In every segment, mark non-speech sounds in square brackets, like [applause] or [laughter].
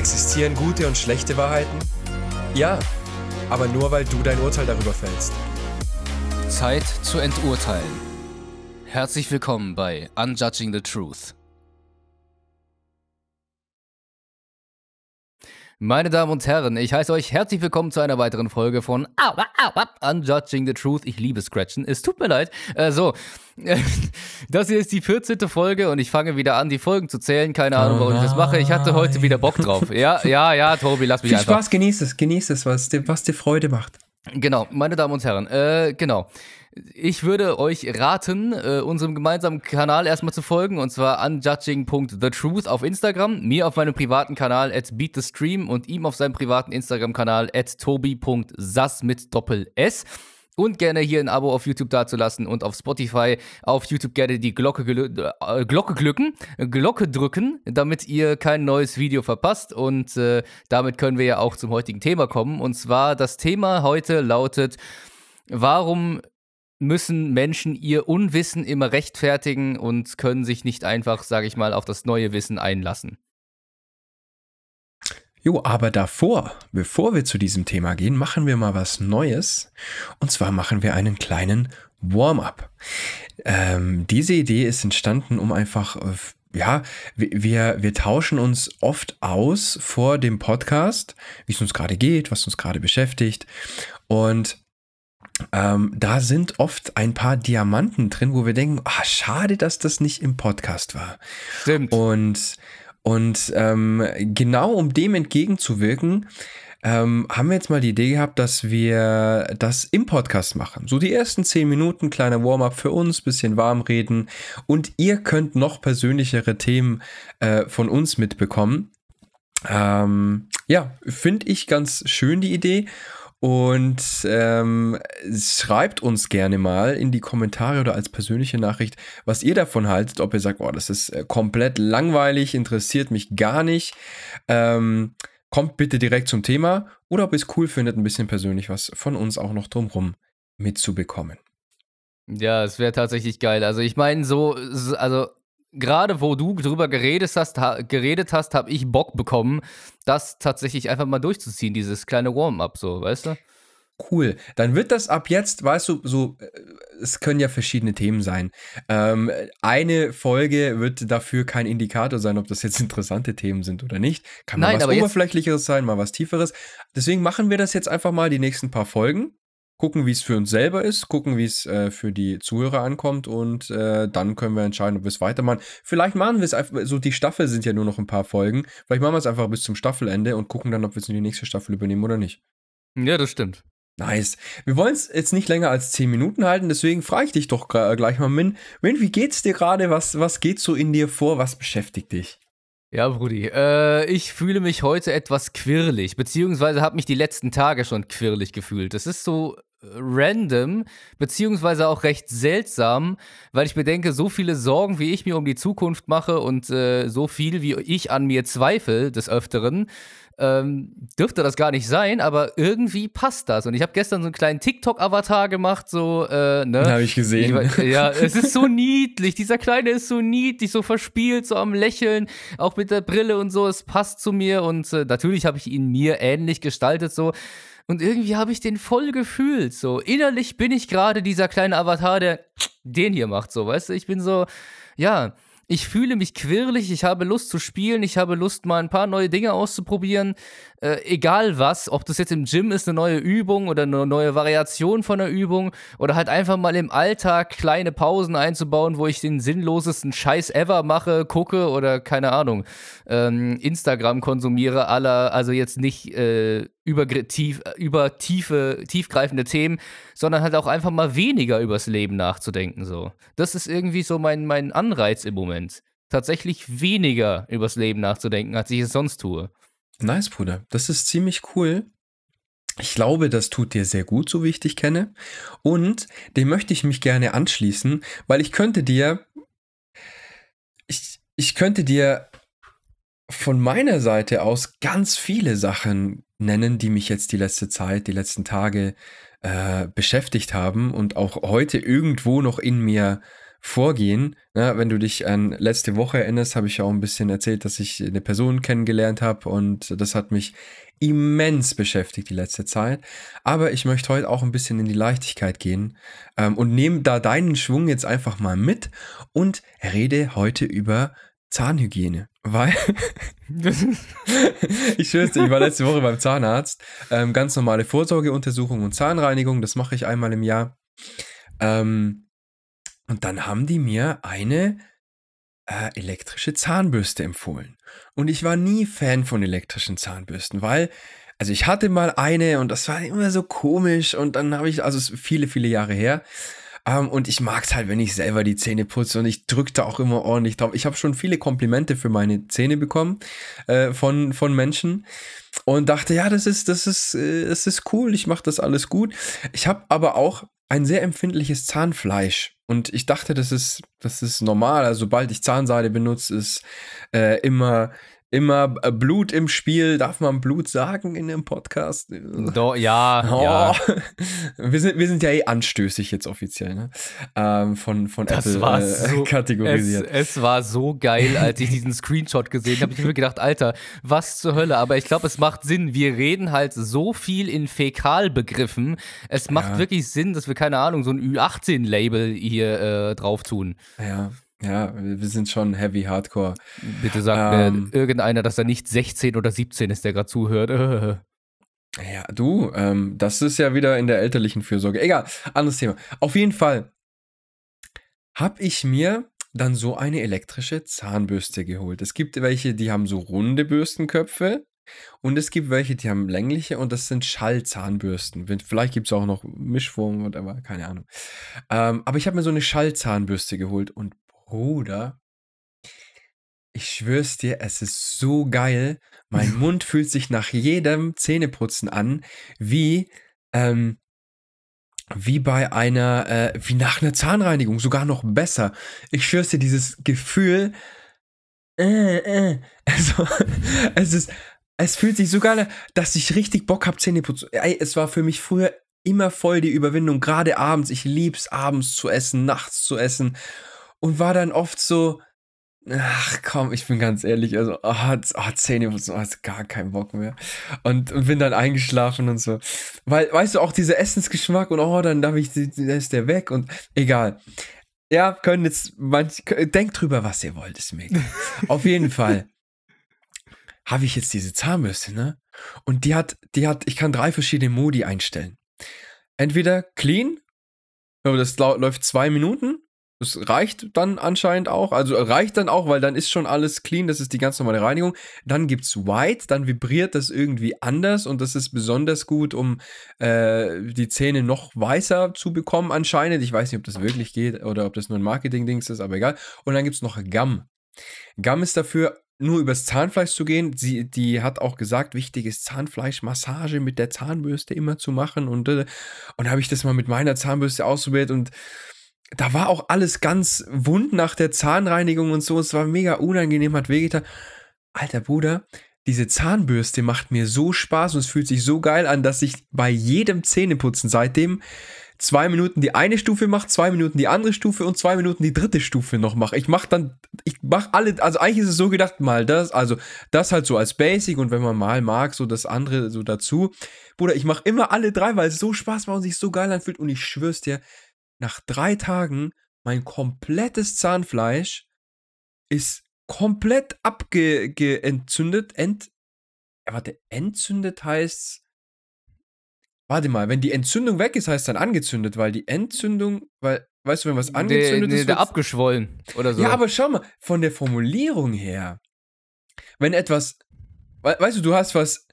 Existieren gute und schlechte Wahrheiten? Ja, aber nur weil du dein Urteil darüber fällst. Zeit zu enturteilen. Herzlich willkommen bei Unjudging the Truth. Meine Damen und Herren, ich heiße euch herzlich willkommen zu einer weiteren Folge von Unjudging the Truth. Ich liebe Scratchen. Es tut mir leid. Äh, so, [laughs] das hier ist die 14. Folge und ich fange wieder an, die Folgen zu zählen. Keine Ahnung, warum ich das mache. Ich hatte heute wieder Bock drauf. [laughs] Ja, ja, ja, Tobi, lass mich Viel einfach. Spaß, genieß es, genieß es, was dir, was dir Freude macht. Genau, meine Damen und Herren, äh, genau. Ich würde euch raten, äh, unserem gemeinsamen Kanal erstmal zu folgen, und zwar unjudging.thetruth auf Instagram, mir auf meinem privaten Kanal at beatthestream und ihm auf seinem privaten Instagram-Kanal at tobi.sass mit Doppel-S. Und gerne hier ein Abo auf YouTube dazulassen und auf Spotify, auf YouTube gerne die Glocke, äh, Glocke glücken, Glocke drücken, damit ihr kein neues Video verpasst. Und äh, damit können wir ja auch zum heutigen Thema kommen. Und zwar das Thema heute lautet, warum müssen Menschen ihr Unwissen immer rechtfertigen und können sich nicht einfach, sage ich mal, auf das neue Wissen einlassen. Jo, aber davor, bevor wir zu diesem Thema gehen, machen wir mal was Neues. Und zwar machen wir einen kleinen Warm-up. Ähm, diese Idee ist entstanden, um einfach, äh, ja, wir, wir tauschen uns oft aus vor dem Podcast, wie es uns gerade geht, was uns gerade beschäftigt. Und ähm, da sind oft ein paar Diamanten drin, wo wir denken, ah, schade, dass das nicht im Podcast war. Stimmt. Und, und ähm, genau um dem entgegenzuwirken, ähm, haben wir jetzt mal die Idee gehabt, dass wir das im Podcast machen. So die ersten zehn Minuten, kleiner Warm-up für uns, bisschen warm reden und ihr könnt noch persönlichere Themen äh, von uns mitbekommen. Ähm, ja, finde ich ganz schön die Idee. Und ähm, schreibt uns gerne mal in die Kommentare oder als persönliche Nachricht, was ihr davon haltet, ob ihr sagt, oh, das ist äh, komplett langweilig, interessiert mich gar nicht. Ähm, kommt bitte direkt zum Thema oder ob ihr es cool findet, ein bisschen persönlich was von uns auch noch drumrum mitzubekommen. Ja, es wäre tatsächlich geil. Also ich meine, so, also gerade wo du drüber geredet hast, ha, geredet hast, habe ich Bock bekommen, das tatsächlich einfach mal durchzuziehen, dieses kleine Warm-up, so, weißt du? Cool. Dann wird das ab jetzt, weißt du, so, äh, es können ja verschiedene Themen sein. Ähm, eine Folge wird dafür kein Indikator sein, ob das jetzt interessante Themen sind oder nicht. Kann mal Nein, was Oberflächlicheres sein, mal was Tieferes. Deswegen machen wir das jetzt einfach mal die nächsten paar Folgen. Gucken, wie es für uns selber ist, gucken, wie es äh, für die Zuhörer ankommt und äh, dann können wir entscheiden, ob wir es weitermachen. Vielleicht machen wir es einfach, so die Staffel sind ja nur noch ein paar Folgen. Vielleicht machen wir es einfach bis zum Staffelende und gucken dann, ob wir es in die nächste Staffel übernehmen oder nicht. Ja, das stimmt. Nice. Wir wollen es jetzt nicht länger als 10 Minuten halten, deswegen frage ich dich doch gra- gleich mal, Min. Min, wie geht's dir gerade? Was, was geht so in dir vor? Was beschäftigt dich? Ja, Brudi, äh, ich fühle mich heute etwas quirlig, beziehungsweise habe mich die letzten Tage schon quirlig gefühlt. Das ist so äh, random, beziehungsweise auch recht seltsam, weil ich bedenke, so viele Sorgen, wie ich mir um die Zukunft mache und äh, so viel, wie ich an mir zweifle des Öfteren, ähm, dürfte das gar nicht sein, aber irgendwie passt das. Und ich habe gestern so einen kleinen TikTok-Avatar gemacht, so, äh, ne? Habe ich gesehen. Ich, ja, es ist so niedlich. Dieser Kleine ist so niedlich, so verspielt, so am Lächeln, auch mit der Brille und so. Es passt zu mir und äh, natürlich habe ich ihn mir ähnlich gestaltet, so. Und irgendwie habe ich den voll gefühlt, so. Innerlich bin ich gerade dieser kleine Avatar, der den hier macht, so, weißt du? Ich bin so, ja. Ich fühle mich quirlig, ich habe Lust zu spielen, ich habe Lust, mal ein paar neue Dinge auszuprobieren. Äh, egal was, ob das jetzt im Gym ist, eine neue Übung oder eine neue Variation von einer Übung oder halt einfach mal im Alltag kleine Pausen einzubauen, wo ich den sinnlosesten Scheiß ever mache, gucke oder keine Ahnung, ähm, Instagram konsumiere, aller, also jetzt nicht äh, über, tief, über tiefe, tiefgreifende Themen, sondern halt auch einfach mal weniger übers Leben nachzudenken. So. Das ist irgendwie so mein, mein Anreiz im Moment. Tatsächlich weniger übers Leben nachzudenken, als ich es sonst tue. Nice, Bruder. Das ist ziemlich cool. Ich glaube, das tut dir sehr gut, so wie ich dich kenne. Und dem möchte ich mich gerne anschließen, weil ich könnte dir, ich, ich könnte dir von meiner Seite aus ganz viele Sachen nennen, die mich jetzt die letzte Zeit, die letzten Tage äh, beschäftigt haben und auch heute irgendwo noch in mir vorgehen. Ja, wenn du dich an letzte Woche erinnerst, habe ich ja auch ein bisschen erzählt, dass ich eine Person kennengelernt habe und das hat mich immens beschäftigt die letzte Zeit. Aber ich möchte heute auch ein bisschen in die Leichtigkeit gehen ähm, und nehme da deinen Schwung jetzt einfach mal mit und rede heute über Zahnhygiene. Weil, [laughs] ich schwör's dir, ich war letzte Woche beim Zahnarzt. Ähm, ganz normale Vorsorgeuntersuchung und Zahnreinigung, das mache ich einmal im Jahr. Ähm, und dann haben die mir eine äh, elektrische Zahnbürste empfohlen. Und ich war nie Fan von elektrischen Zahnbürsten, weil, also ich hatte mal eine und das war immer so komisch und dann habe ich, also viele, viele Jahre her, um, ähm, und ich mag es halt, wenn ich selber die Zähne putze und ich drücke da auch immer ordentlich drauf. Ich habe schon viele Komplimente für meine Zähne bekommen äh, von, von Menschen und dachte, ja, das ist, das ist, äh, das ist cool, ich mache das alles gut. Ich habe aber auch ein sehr empfindliches Zahnfleisch und ich dachte, das ist, das ist normal. Also sobald ich Zahnseide benutze, ist äh, immer immer äh, Blut im Spiel. Darf man Blut sagen in dem Podcast? [laughs] Do, ja, oh. ja. Wir sind, wir sind ja eh anstößig jetzt offiziell, ne? Ähm, von, von das Apple war äh, so, [laughs] kategorisiert. Es, es, war so geil, als ich diesen Screenshot gesehen habe. Ich habe mir gedacht, Alter, was zur Hölle? Aber ich glaube, es macht Sinn. Wir reden halt so viel in Fäkalbegriffen. Es macht ja. wirklich Sinn, dass wir, keine Ahnung, so ein Ü18-Label hier äh, drauf tun. Ja. Ja, wir sind schon heavy hardcore. Bitte sagt ähm, irgendeiner, dass er nicht 16 oder 17 ist, der gerade zuhört. [laughs] ja, du, ähm, das ist ja wieder in der elterlichen Fürsorge. Egal, anderes Thema. Auf jeden Fall habe ich mir dann so eine elektrische Zahnbürste geholt. Es gibt welche, die haben so runde Bürstenköpfe und es gibt welche, die haben längliche und das sind Schallzahnbürsten. Vielleicht gibt es auch noch Mischformen, whatever, keine Ahnung. Ähm, aber ich habe mir so eine Schallzahnbürste geholt und Bruder, ich schwör's dir, es ist so geil. Mein Mund fühlt sich nach jedem Zähneputzen an, wie, ähm, wie bei einer, äh, wie nach einer Zahnreinigung, sogar noch besser. Ich schwör's dir, dieses Gefühl, äh, äh, [laughs] also, es ist, es fühlt sich so geil an, dass ich richtig Bock hab, Zähne putzen. Ey, es war für mich früher immer voll die Überwindung, gerade abends. Ich lieb's, abends zu essen, nachts zu essen und war dann oft so, ach komm, ich bin ganz ehrlich, also oh, oh, Zähne putzen, oh, gar keinen Bock mehr. Und, und bin dann eingeschlafen und so. Weil, weißt du, auch dieser Essensgeschmack und oh, dann darf ich, da ist der weg und egal. Ja, können jetzt manch, denkt drüber, was ihr wollt, ist mir egal. Auf jeden [laughs] Fall habe ich jetzt diese Zahnbürste, ne? Und die hat, die hat, ich kann drei verschiedene Modi einstellen. Entweder clean, das läuft zwei Minuten, das reicht dann anscheinend auch. Also reicht dann auch, weil dann ist schon alles clean. Das ist die ganz normale Reinigung. Dann gibt es White, dann vibriert das irgendwie anders und das ist besonders gut, um äh, die Zähne noch weißer zu bekommen anscheinend. Ich weiß nicht, ob das wirklich geht oder ob das nur ein Marketing-Dings ist, aber egal. Und dann gibt es noch Gum. Gum ist dafür nur übers Zahnfleisch zu gehen. Sie, die hat auch gesagt, wichtig ist Zahnfleischmassage mit der Zahnbürste immer zu machen. Und, äh, und habe ich das mal mit meiner Zahnbürste ausprobiert und da war auch alles ganz wund nach der Zahnreinigung und so. Es war mega unangenehm, hat wehgetan. Alter Bruder, diese Zahnbürste macht mir so Spaß und es fühlt sich so geil an, dass ich bei jedem Zähneputzen seitdem zwei Minuten die eine Stufe mache, zwei Minuten die andere Stufe und zwei Minuten die dritte Stufe noch mache. Ich mache dann, ich mache alle, also eigentlich ist es so gedacht, mal das, also das halt so als Basic und wenn man mal mag, so das andere so dazu. Bruder, ich mache immer alle drei, weil es so Spaß macht und sich so geil anfühlt und ich schwör's dir, nach drei Tagen mein komplettes Zahnfleisch ist komplett abgeentzündet. Ent, warte, entzündet heißt. Warte mal, wenn die Entzündung weg ist, heißt dann angezündet, weil die Entzündung, weil, weißt du, wenn was angezündet nee, nee, ist. Der abgeschwollen oder so. Ja, aber schau mal, von der Formulierung her, wenn etwas, weißt du, du hast was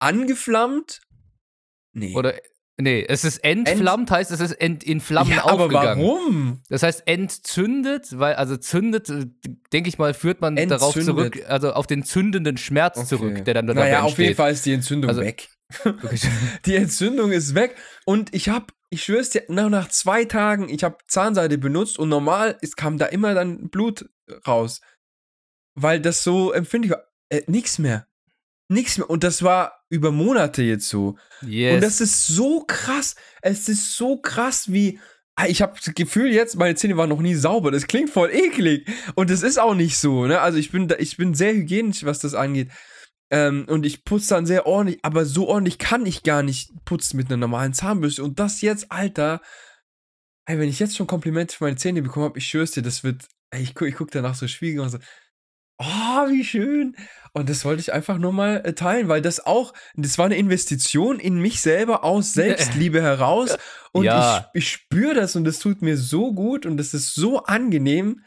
angeflammt. Nee. Oder Nee, es ist entflammt, Ent heißt es ist ent, in Flammen ja, aufgegangen. Aber warum? Das heißt entzündet, weil, also zündet, äh, denke ich mal, führt man entzündet. darauf zurück, also auf den zündenden Schmerz okay. zurück, der dann dabei naja, entsteht. auf jeden Fall ist die Entzündung also, weg. [laughs] die Entzündung ist weg und ich habe, ich schwör's dir, nach, nach zwei Tagen, ich habe Zahnseide benutzt und normal es kam da immer dann Blut raus, weil das so empfindlich war. Äh, nix mehr nichts mehr. Und das war über Monate jetzt so. Yes. Und das ist so krass. Es ist so krass, wie, Ah, ich habe das Gefühl jetzt, meine Zähne waren noch nie sauber. Das klingt voll eklig. Und das ist auch nicht so, ne? Also ich bin, ich bin sehr hygienisch, was das angeht. Ähm, und ich putze dann sehr ordentlich, aber so ordentlich kann ich gar nicht putzen mit einer normalen Zahnbürste. Und das jetzt, Alter, ey, wenn ich jetzt schon Komplimente für meine Zähne bekommen habe, ich schwör's dir, das wird, ey, ich, guck, ich guck danach so Spiegel und so, oh, wie schön. Und das wollte ich einfach nur mal äh, teilen, weil das auch, das war eine Investition in mich selber aus [laughs] Selbstliebe heraus. Und Ja. ich, ich spüre das und das tut mir so gut und das ist so angenehm.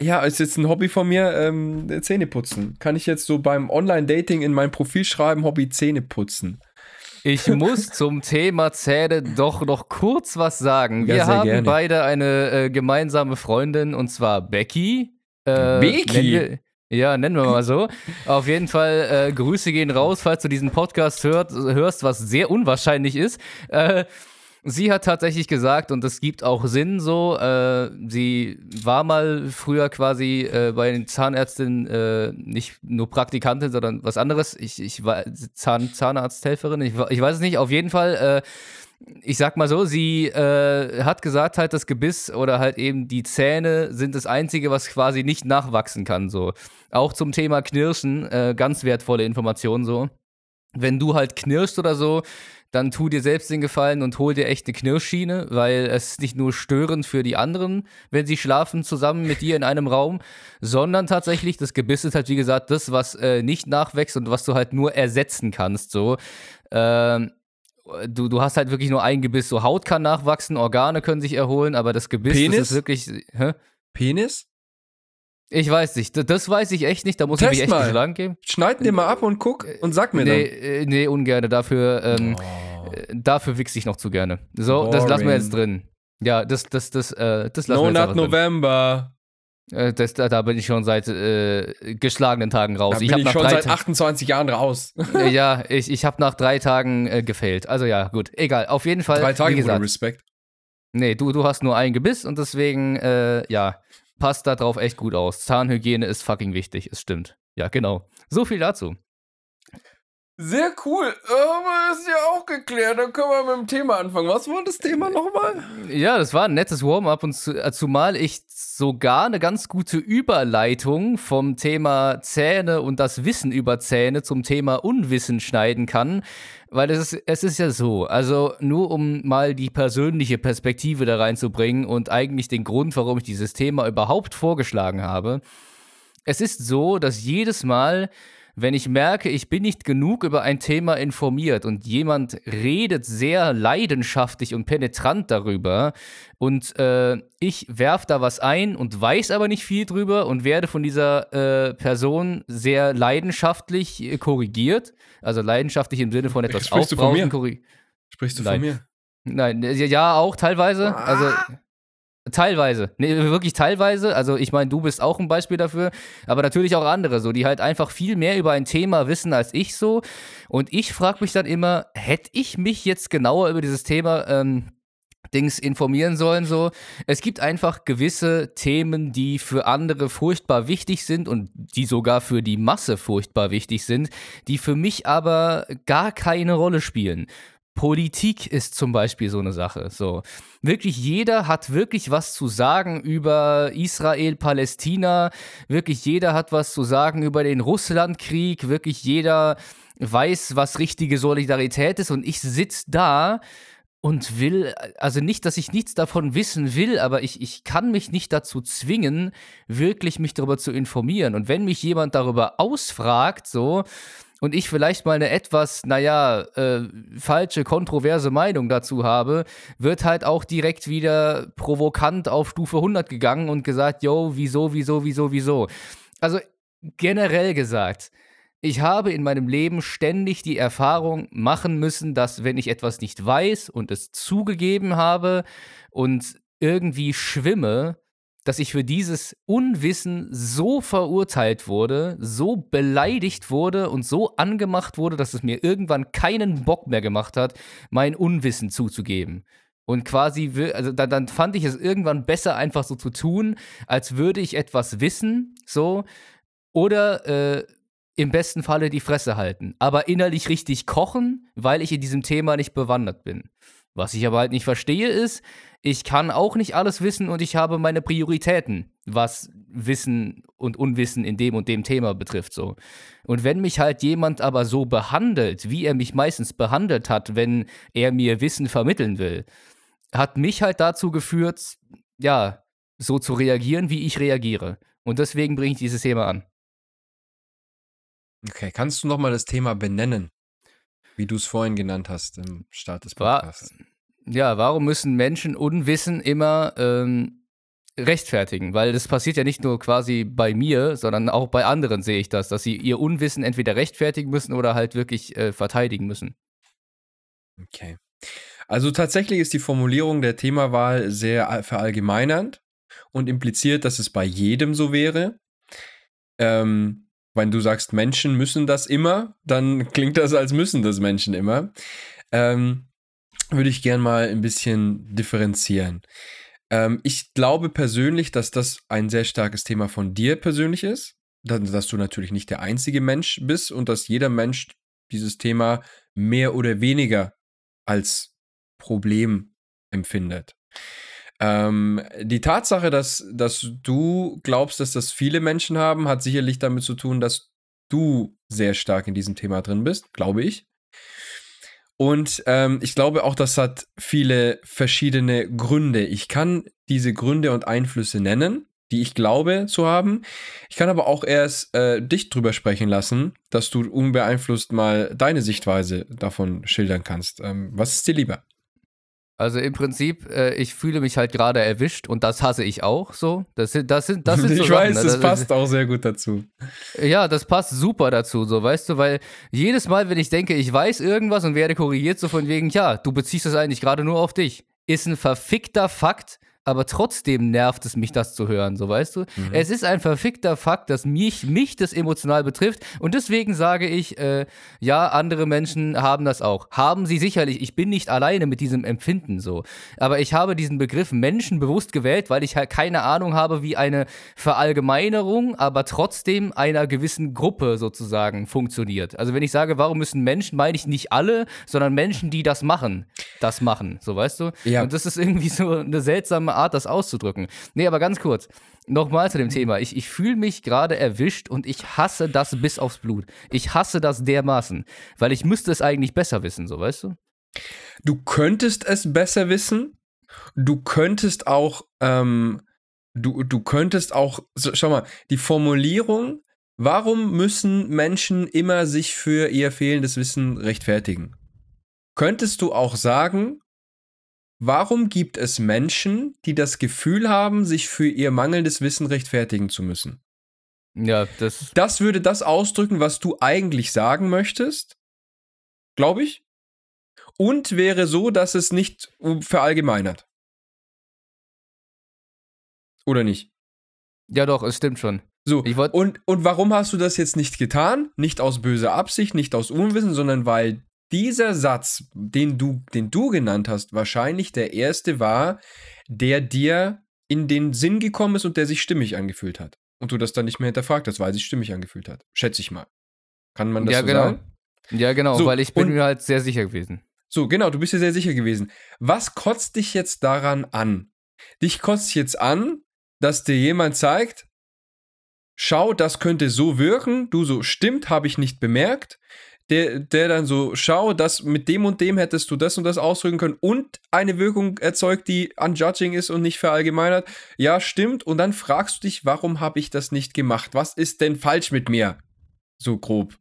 Ja, ist jetzt ein Hobby von mir, ähm, Zähne putzen. Kann ich jetzt so beim Online-Dating in mein Profil schreiben, Hobby Zähne putzen. Ich muss zum Thema Zähne doch noch kurz was sagen. Ja, Wir sehr haben gerne. beide eine äh, gemeinsame Freundin und zwar Becky. Äh, Becky? Ja, nennen wir mal so. Auf jeden Fall, äh, Grüße gehen raus, falls du diesen Podcast hört, hörst, was sehr unwahrscheinlich ist. Äh, sie hat tatsächlich gesagt, und das gibt auch Sinn so, äh, sie war mal früher quasi äh, bei den Zahnärztinnen äh, nicht nur Praktikantin, sondern was anderes. Ich, ich war Zahn, Zahnarzthelferin, ich, ich weiß es nicht. Auf jeden Fall, äh, ich sag mal so, sie äh, hat gesagt, halt das Gebiss oder halt eben die Zähne sind das Einzige, was quasi nicht nachwachsen kann. So. Auch zum Thema Knirschen, äh, ganz wertvolle Informationen so. Wenn du halt knirschst oder so, dann tu dir selbst den Gefallen und hol dir echt eine Knirschschiene, weil es nicht nur störend für die anderen, wenn sie schlafen zusammen mit dir in einem Raum, sondern tatsächlich, das Gebiss ist halt wie gesagt das, was äh, nicht nachwächst und was du halt nur ersetzen kannst. So. Ähm, du, du hast halt wirklich nur ein Gebiss. So Haut kann nachwachsen, Organe können sich erholen, aber das Gebiss das Penis? ist wirklich. Hä? Penis? Ich weiß nicht. Das- Das weiß ich echt nicht. Da muss Test ich mich echt mal. geschlagen geben. Schneid dir mal ab und guck und sag mir Nee, äh, nee, ungerne. Dafür, ähm, dann. Oh. äh, dafür wichse ich noch zu gerne. So, das lassen wir Boring. jetzt drin. Ja, das, das, das, äh, das lassen wir No jetzt Nut einfach drin. November. Äh, das, da, bin ich schon seit äh, geschlagenen Tagen raus. Da ich bin ich nach schon drei seit Ta- 28 Jahren raus. Äh, ja, ich, ich habe nach drei Tagen äh, gefailt. Also ja, gut, egal. Auf jeden Fall. Drei Tage gesagt, Respekt. Nee, du, du hast nur ein Gebiss und deswegen, äh, ja, passt da drauf echt gut aus. Zahnhygiene ist fucking wichtig, es stimmt. Ja, genau. So viel dazu. Sehr cool. Aber ist ja auch geklärt. Dann können wir mit dem Thema anfangen. Was war das Thema nochmal? Ja, das war ein nettes Warm-up und äh, zumal ich sogar eine ganz gute Überleitung vom Thema Zähne und das Wissen über Zähne zum Thema Unwissen schneiden kann. Weil es ist, es ist ja so, also nur um mal die persönliche Perspektive da reinzubringen und eigentlich den Grund, warum ich dieses Thema überhaupt vorgeschlagen habe. Es ist so, dass jedes Mal, wenn ich merke, ich bin nicht genug über ein Thema informiert und jemand redet sehr leidenschaftlich und penetrant darüber und äh, ich werf da was ein und weiß aber nicht viel drüber und werde von dieser äh, Person sehr leidenschaftlich äh, korrigiert, also leidenschaftlich im Sinne von etwas Sprichst du von aufbrausen mir? korrigiert. Sprichst du Nein. von mir? Nein, ja, auch teilweise. Also teilweise. Nee, wirklich teilweise. Also ich meine, du bist auch ein Beispiel dafür, aber natürlich auch andere, so, die halt einfach viel mehr über ein Thema wissen als ich so. Und ich frage mich dann immer, hätte ich mich jetzt genauer über dieses Thema ähm, Dings informieren sollen, so. Es gibt einfach gewisse Themen, die für andere furchtbar wichtig sind und die sogar für die Masse furchtbar wichtig sind, die für mich aber gar keine Rolle spielen. Politik ist zum Beispiel so eine Sache. So. Wirklich jeder hat wirklich was zu sagen über Israel, Palästina. Wirklich jeder hat was zu sagen über den Russlandkrieg. Wirklich jeder weiß, was richtige Solidarität ist. Und ich sitze da und will, also nicht, dass ich nichts davon wissen will, aber ich, ich kann mich nicht dazu zwingen, wirklich mich darüber zu informieren. Und wenn mich jemand darüber ausfragt, so, und ich vielleicht mal eine etwas, naja, äh, falsche, kontroverse Meinung dazu habe, wird halt auch direkt wieder provokant auf Stufe 100 gegangen und gesagt, yo, wieso, wieso, wieso, wieso. Also generell gesagt, ich habe in meinem Leben ständig die Erfahrung machen müssen, dass wenn ich etwas nicht weiß und es zugegeben habe und irgendwie schwimme, dass ich für dieses Unwissen so verurteilt wurde, so beleidigt wurde und so angemacht wurde, dass es mir irgendwann keinen Bock mehr gemacht hat, mein Unwissen zuzugeben. Und quasi, also dann, dann fand ich es irgendwann besser, einfach so zu tun, als würde ich etwas wissen, so, oder äh, im besten Falle die Fresse halten, aber innerlich richtig kochen, weil ich in diesem Thema nicht bewandert bin. Was ich aber halt nicht verstehe ist, ich kann auch nicht alles wissen und ich habe meine Prioritäten, was Wissen und Unwissen in dem und dem Thema betrifft so. Und wenn mich halt jemand aber so behandelt, wie er mich meistens behandelt hat, wenn er mir Wissen vermitteln will, hat mich halt dazu geführt, ja, so zu reagieren, wie ich reagiere. Und deswegen bringe ich dieses Thema an. Okay, kannst du nochmal das Thema benennen, wie du es vorhin genannt hast im Start des Podcasts? ja, warum müssen Menschen Unwissen immer ähm, rechtfertigen? Weil das passiert ja nicht nur quasi bei mir, sondern auch bei anderen sehe ich das, dass sie ihr Unwissen entweder rechtfertigen müssen oder halt wirklich äh, verteidigen müssen. Okay. Also tatsächlich ist die Formulierung der Themawahl sehr verallgemeinernd und impliziert, dass es bei jedem so wäre. Ähm, wenn du sagst, Menschen müssen das immer, dann klingt das, als müssen das Menschen immer. Ähm, würde ich gern mal ein bisschen differenzieren. Ähm, ich glaube persönlich, dass das ein sehr starkes Thema von dir persönlich ist, dass, dass du natürlich nicht der einzige Mensch bist und dass jeder Mensch dieses Thema mehr oder weniger als Problem empfindet. Ähm, die Tatsache, dass, dass du glaubst, dass das viele Menschen haben, hat sicherlich damit zu tun, dass du sehr stark in diesem Thema drin bist, glaube ich. Und ähm, ich glaube auch, das hat viele verschiedene Gründe. Ich kann diese Gründe und Einflüsse nennen, die ich glaube zu haben. Ich kann aber auch erst äh, dich drüber sprechen lassen, dass du unbeeinflusst mal deine Sichtweise davon schildern kannst. Ähm, was ist dir lieber? Also im Prinzip, äh, ich fühle mich halt gerade erwischt und das hasse ich auch so. Das sind, das sind, das [laughs] sind so Ich Sachen, weiß, ne? das, das passt auch sehr gut dazu. Ja, das passt super dazu, so weißt du, weil jedes Mal, wenn ich denke, ich weiß irgendwas und werde korrigiert, so von wegen, ja, du beziehst das eigentlich gerade nur auf dich, ist ein verfickter Fakt, aber trotzdem nervt es mich, das zu hören, so weißt du. Mhm. Es ist ein verfickter Fakt, dass mich, mich das emotional betrifft und deswegen sage ich, äh, ja, andere Menschen haben das auch. Haben sie sicherlich, ich bin nicht alleine mit diesem Empfinden so, aber ich habe diesen Begriff Menschen bewusst gewählt, weil ich halt keine Ahnung habe, wie eine Verallgemeinerung, aber trotzdem einer gewissen Gruppe sozusagen funktioniert. Also wenn ich sage, warum müssen Menschen, meine ich nicht alle, sondern Menschen, die das machen, das machen, so weißt du. Ja. Und das ist irgendwie so eine seltsame Art, das auszudrücken. Nee, aber ganz kurz. Nochmal zu dem Thema. Ich, ich fühle mich gerade erwischt und ich hasse das bis aufs Blut. Ich hasse das dermaßen, weil ich müsste es eigentlich besser wissen, so weißt du? Du könntest es besser wissen. Du könntest auch, ähm, du, du könntest auch, so, schau mal, die Formulierung, warum müssen Menschen immer sich für ihr fehlendes Wissen rechtfertigen? Könntest du auch sagen, Warum gibt es Menschen, die das Gefühl haben, sich für ihr mangelndes Wissen rechtfertigen zu müssen? Ja, das. Das würde das ausdrücken, was du eigentlich sagen möchtest, glaube ich. Und wäre so, dass es nicht verallgemeinert. Oder nicht? Ja, doch, es stimmt schon. So, und, und warum hast du das jetzt nicht getan? Nicht aus böser Absicht, nicht aus Unwissen, sondern weil dieser Satz, den du, den du genannt hast, wahrscheinlich der erste war, der dir in den Sinn gekommen ist und der sich stimmig angefühlt hat. Und du das dann nicht mehr hinterfragt hast, weil sich stimmig angefühlt hat. Schätze ich mal. Kann man das ja, so genau. sagen? Ja, genau, so, weil ich bin mir halt sehr sicher gewesen. So, genau, du bist dir sehr sicher gewesen. Was kotzt dich jetzt daran an? Dich kotzt jetzt an, dass dir jemand zeigt, schau, das könnte so wirken, du so, stimmt, habe ich nicht bemerkt der, der dann so, schau, das mit dem und dem hättest du das und das ausdrücken können und eine Wirkung erzeugt, die unjudging ist und nicht verallgemeinert. Ja, stimmt. Und dann fragst du dich, warum habe ich das nicht gemacht? Was ist denn falsch mit mir? So grob.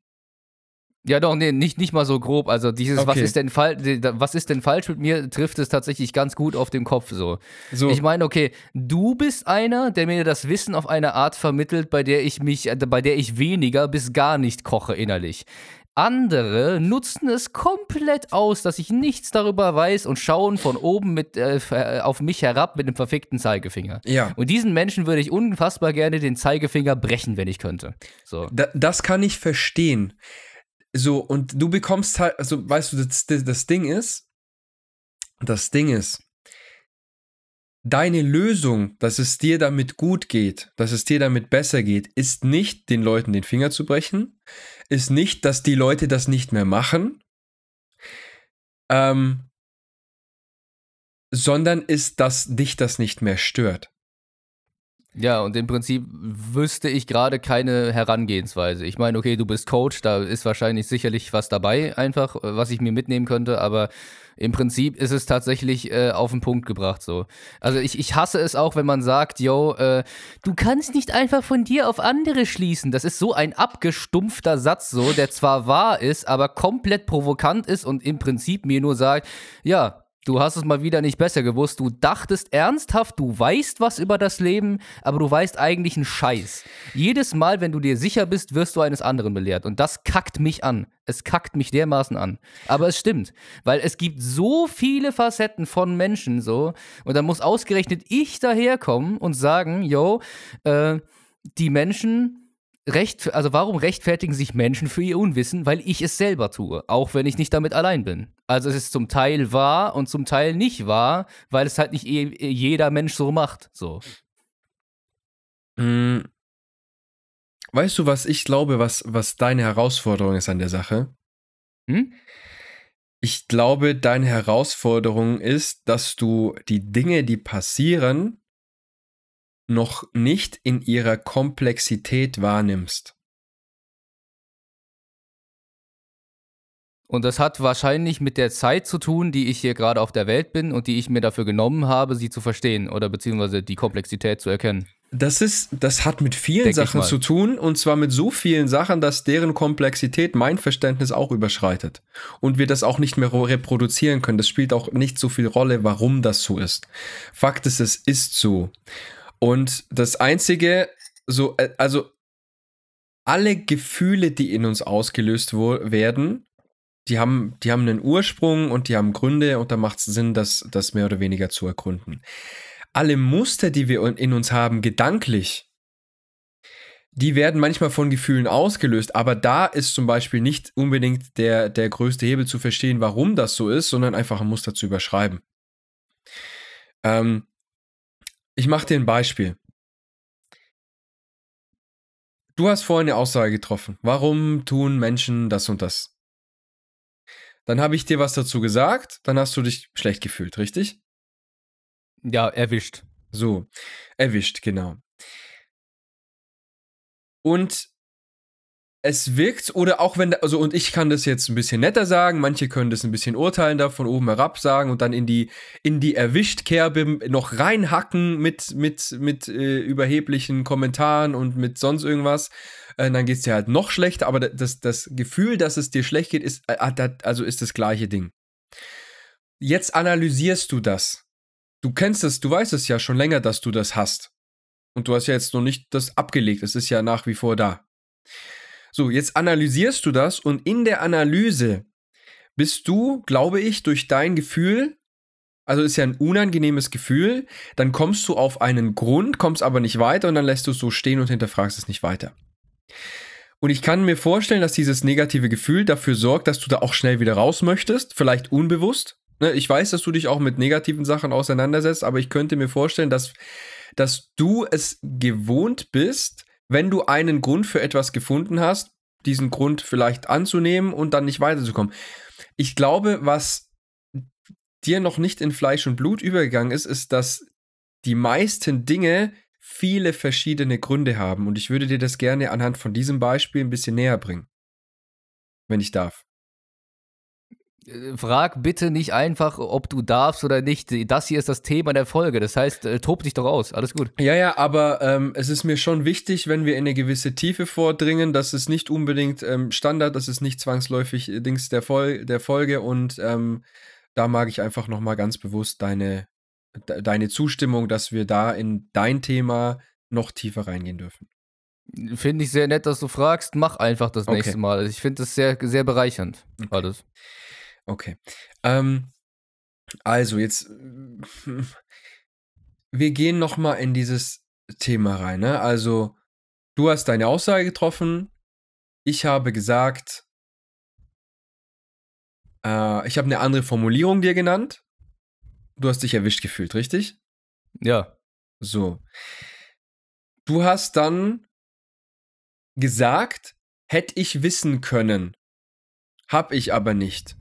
Ja, doch, nee, nicht, nicht mal so grob. Also dieses, okay. was ist denn was ist denn falsch mit mir, trifft es tatsächlich ganz gut auf den Kopf so. so. Ich meine, okay, du bist einer, der mir das Wissen auf eine Art vermittelt, bei der ich mich, äh, bei der ich weniger bis gar nicht koche innerlich. Andere nutzen es komplett aus, dass ich nichts darüber weiß und schauen von oben mit, äh, äh auf mich herab mit dem verfickten Zeigefinger. Ja. Und diesen Menschen würde ich unfassbar gerne den Zeigefinger brechen, wenn ich könnte. So. Da, das kann ich verstehen. So, und du bekommst halt, also weißt du, das, das Ding ist, das Ding ist, deine Lösung, dass es dir damit gut geht, dass es dir damit besser geht, ist nicht, den Leuten den Finger zu brechen, ist nicht, dass die Leute das nicht mehr machen, ähm, sondern ist, dass dich das nicht mehr stört. Ja, und im Prinzip wüsste ich gerade keine Herangehensweise. Ich meine, okay, du bist Coach, da ist wahrscheinlich sicherlich was dabei, einfach, was ich mir mitnehmen könnte, aber im Prinzip ist es tatsächlich äh, auf den Punkt gebracht so. Also ich, ich hasse es auch, wenn man sagt, yo, äh, du kannst nicht einfach von dir auf andere schließen. Das ist so ein abgestumpfter Satz so, der zwar wahr ist, aber komplett provokant ist und im Prinzip mir nur sagt, ja, Du hast es mal wieder nicht besser gewusst. Du dachtest ernsthaft, du weißt was über das Leben, aber du weißt eigentlich einen Scheiß. Jedes Mal, wenn du dir sicher bist, wirst du eines anderen belehrt. Und das kackt mich an. Es kackt mich dermaßen an. Aber es stimmt, weil es gibt so viele Facetten von Menschen so. Und dann muss ausgerechnet ich daherkommen und sagen, yo, äh, die Menschen recht, also warum rechtfertigen sich Menschen für ihr Unwissen? Weil ich es selber tue, auch wenn ich nicht damit allein bin. Also es ist zum Teil wahr und zum Teil nicht wahr, weil es halt nicht jeder Mensch so macht. So. Hm. Weißt du, was ich glaube, was, was deine Herausforderung ist an der Sache? Hm? Ich glaube, deine Herausforderung ist, dass du die Dinge, die passieren, noch nicht in ihrer Komplexität wahrnimmst. Und das hat wahrscheinlich mit der Zeit zu tun, die ich hier gerade auf der Welt bin und die ich mir dafür genommen habe, sie zu verstehen oder beziehungsweise die Komplexität zu erkennen. Das ist, das hat mit vielen Denk Sachen zu tun und zwar mit so vielen Sachen, dass deren Komplexität mein Verständnis auch überschreitet und wir das auch nicht mehr reproduzieren können. Das spielt auch nicht so viel Rolle, warum das so ist. Fakt ist, es ist so. Und das Einzige, so, äh, also alle Gefühle, die in uns ausgelöst werden, die haben, die haben einen Ursprung und die haben Gründe und da macht es Sinn, das, das mehr oder weniger zu ergründen. Alle Muster, die wir in uns haben, gedanklich, die werden manchmal von Gefühlen ausgelöst, aber da ist zum Beispiel nicht unbedingt der, der größte Hebel zu verstehen, warum das so ist, sondern einfach ein Muster zu überschreiben. Ähm, ich mache dir ein Beispiel. Du hast vorhin eine Aussage getroffen. Warum tun Menschen das und das? Dann habe ich dir was dazu gesagt, dann hast du dich schlecht gefühlt, richtig? Ja, erwischt. So, erwischt, genau. Und es wirkt, oder auch wenn, also und ich kann das jetzt ein bisschen netter sagen, manche können das ein bisschen urteilen, da von oben herab sagen und dann in die, in die Erwischt-Kerbe noch reinhacken mit, mit, mit äh, überheblichen Kommentaren und mit sonst irgendwas. Äh, dann geht es dir halt noch schlechter, aber das, das Gefühl, dass es dir schlecht geht, ist, äh, also ist das gleiche Ding. Jetzt analysierst du das. Du kennst es, du weißt es ja schon länger, dass du das hast. Und du hast ja jetzt noch nicht das abgelegt, es ist ja nach wie vor da. So, jetzt analysierst du das und in der Analyse bist du, glaube ich, durch dein Gefühl, also ist ja ein unangenehmes Gefühl, dann kommst du auf einen Grund, kommst aber nicht weiter und dann lässt du es so stehen und hinterfragst es nicht weiter. Und ich kann mir vorstellen, dass dieses negative Gefühl dafür sorgt, dass du da auch schnell wieder raus möchtest, vielleicht unbewusst. Ne, ich weiß, dass du dich auch mit negativen Sachen auseinandersetzt, aber ich könnte mir vorstellen, dass, dass du es gewohnt bist, wenn du einen Grund für etwas gefunden hast, diesen Grund vielleicht anzunehmen und dann nicht weiterzukommen. Ich glaube, was dir noch nicht in Fleisch und Blut übergegangen ist, ist, dass die meisten Dinge viele verschiedene Gründe haben. Und ich würde dir das gerne anhand von diesem Beispiel ein bisschen näher bringen. Wenn ich darf. Äh, frag bitte nicht einfach, ob du darfst oder nicht. Das hier ist das Thema der Folge. Das heißt, äh, tob dich doch aus. Alles gut. Ja, ja, aber ähm, es ist mir schon wichtig, wenn wir in eine gewisse Tiefe vordringen, dass es nicht unbedingt ähm, Standard, das ist nicht zwangsläufig äh, Dings der, Fol der Folge und ähm, da mag ich einfach nochmal ganz bewusst deine, de deine Zustimmung, dass wir da in dein Thema noch tiefer reingehen dürfen. Finde ich sehr nett, dass du fragst. Mach einfach das okay. nächste Mal. Ich finde das sehr, sehr bereichernd. Okay. Alles. Okay. Ähm, also jetzt, wir gehen noch mal in dieses Thema rein. Ne? Also du hast deine Aussage getroffen. Ich habe gesagt, äh, ich habe eine andere Formulierung dir genannt. Du hast dich erwischt gefühlt, richtig? Ja. So. Du hast dann gesagt, hätte ich wissen können. Hab ich aber nicht.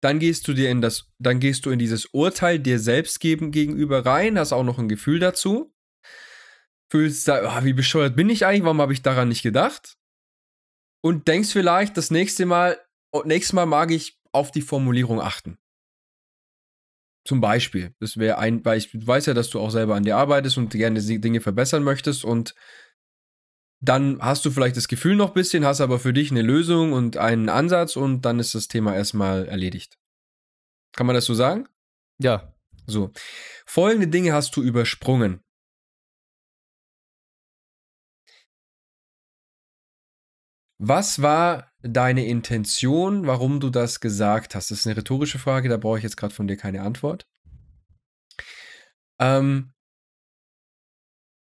Dann gehst du dir in das, dann gehst du in dieses Urteil dir selbst geben, gegenüber rein, hast auch noch ein Gefühl dazu. Fühlst da, oh, wie bescheuert bin ich eigentlich, warum habe ich daran nicht gedacht? Und denkst vielleicht, das nächste Mal, nächstes Mal mag ich auf die Formulierung achten. Zum Beispiel. Das wäre ein Beispiel. Du weißt ja, dass du auch selber an dir arbeitest und gerne Dinge verbessern möchtest und dann hast du vielleicht das Gefühl noch ein bisschen, hast aber für dich eine Lösung und einen Ansatz und dann ist das Thema erstmal erledigt. Kann man das so sagen? Ja. So. Folgende Dinge hast du übersprungen. Was war deine Intention, warum du das gesagt hast? Das ist eine rhetorische Frage, da brauche ich jetzt gerade von dir keine Antwort. Ähm,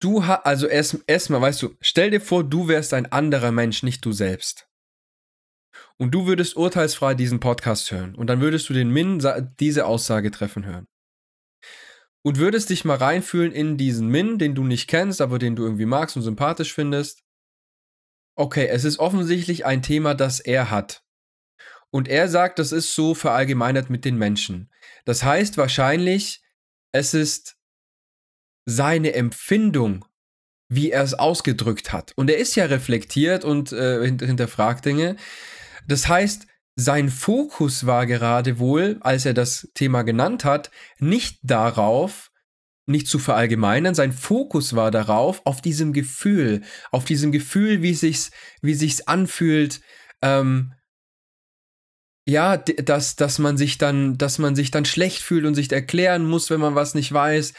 du hast, also erstmal, erst weißt du, stell dir vor, du wärst ein anderer Mensch, nicht du selbst. Und du würdest urteilsfrei diesen Podcast hören. Und dann würdest du den Min diese Aussage treffen hören. Und würdest dich mal reinfühlen in diesen Min, den du nicht kennst, aber den du irgendwie magst und sympathisch findest. Okay, es ist offensichtlich ein Thema, das er hat. Und er sagt, das ist so verallgemeinert mit den Menschen. Das heißt wahrscheinlich, es ist seine Empfindung, wie er es ausgedrückt hat. Und er ist ja reflektiert und äh, hinterfragt Dinge. Das heißt, sein Fokus war gerade wohl, als er das Thema genannt hat, nicht darauf, nicht zu verallgemeinern, sein Fokus war darauf, auf diesem Gefühl, auf diesem Gefühl, wie sich's, wie sich's anfühlt, ähm, ja, dass, dass man sich dann, dass man sich dann schlecht fühlt und sich erklären muss, wenn man was nicht weiß.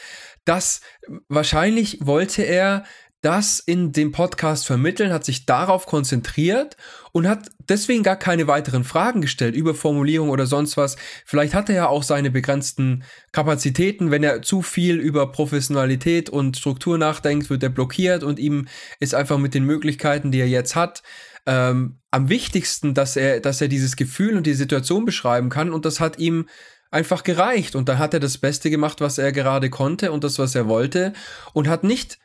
Das wahrscheinlich wollte er das in dem Podcast vermitteln, hat sich darauf konzentriert und hat deswegen gar keine weiteren Fragen gestellt über Formulierung oder sonst was. Vielleicht hat er ja auch seine begrenzten Kapazitäten. Wenn er zu viel über Professionalität und Struktur nachdenkt, wird er blockiert und ihm ist einfach mit den Möglichkeiten, die er jetzt hat, ähm, am wichtigsten, dass er, dass er dieses Gefühl und die Situation beschreiben kann und das hat ihm einfach gereicht und dann hat er das Beste gemacht, was er gerade konnte und das, was er wollte und hat nicht,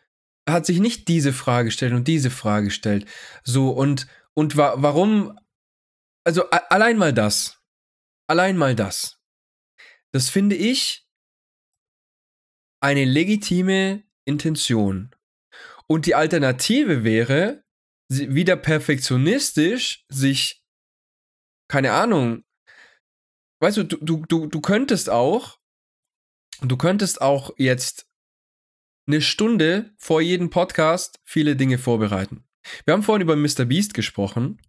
hat sich nicht diese Frage gestellt und diese Frage gestellt. So und, und wa warum, also allein mal das, allein mal das, das finde ich eine legitime Intention. Und die Alternative wäre, wieder perfektionistisch sich, keine Ahnung, weißt du, du, du, du könntest auch, du könntest auch jetzt eine Stunde vor jedem Podcast viele Dinge vorbereiten. Wir haben vorhin über Mr. Beast gesprochen.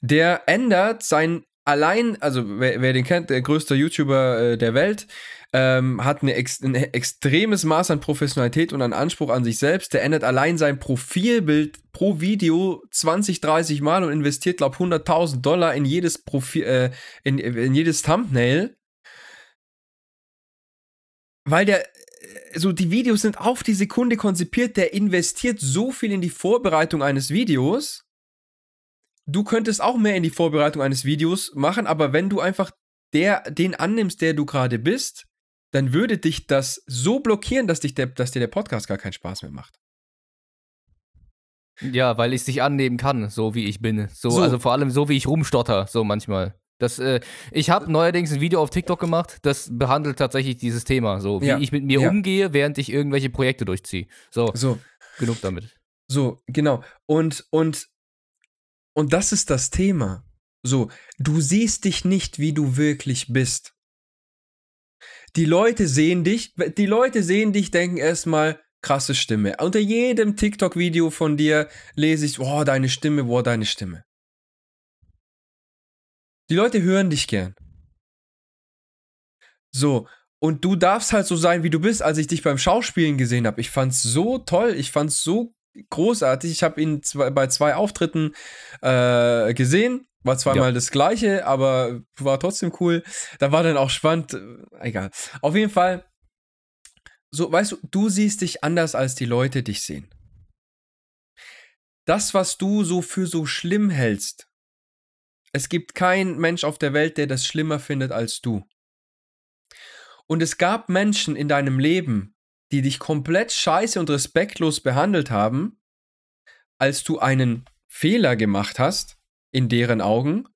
Der ändert sein allein, also wer, wer den kennt, der größte YouTuber äh, der Welt, ähm, hat eine ex ein extremes Maß an Professionalität und an Anspruch an sich selbst. Der ändert allein sein Profilbild pro Video 20, 30 Mal und investiert, glaube ich, 100.000 Dollar in jedes Profil, äh, in, in jedes Thumbnail. Weil der, äh, so die Videos sind auf die Sekunde konzipiert, der investiert so viel in die Vorbereitung eines Videos. Du könntest auch mehr in die Vorbereitung eines Videos machen, aber wenn du einfach der, den annimmst, der du gerade bist, dann würde dich das so blockieren, dass, dich der, dass dir der Podcast gar keinen Spaß mehr macht. Ja, weil ich es nicht annehmen kann, so wie ich bin. So, so. Also vor allem so, wie ich rumstotter, so manchmal. Das, äh, ich habe neuerdings ein Video auf TikTok gemacht, das behandelt tatsächlich dieses Thema, so wie ja. ich mit mir ja. umgehe, während ich irgendwelche Projekte durchziehe. So, so, genug damit. So, genau. Und, und, und das ist das Thema. So, du siehst dich nicht, wie du wirklich bist. Die Leute sehen dich, die Leute sehen dich, denken erstmal, krasse Stimme. Unter jedem TikTok-Video von dir lese ich, oh, deine Stimme, oh, deine Stimme. Die Leute hören dich gern. So, und du darfst halt so sein, wie du bist, als ich dich beim Schauspielen gesehen habe. Ich fand's so toll, ich fand's so großartig. Ich habe ihn zwei, bei zwei Auftritten äh, gesehen war zweimal ja. das gleiche, aber war trotzdem cool. Da war dann auch spannend. Äh, egal. Auf jeden Fall, so, weißt du, du siehst dich anders, als die Leute dich sehen. Das, was du so für so schlimm hältst, es gibt keinen Mensch auf der Welt, der das schlimmer findet als du. Und es gab Menschen in deinem Leben, die dich komplett scheiße und respektlos behandelt haben, als du einen Fehler gemacht hast in deren Augen,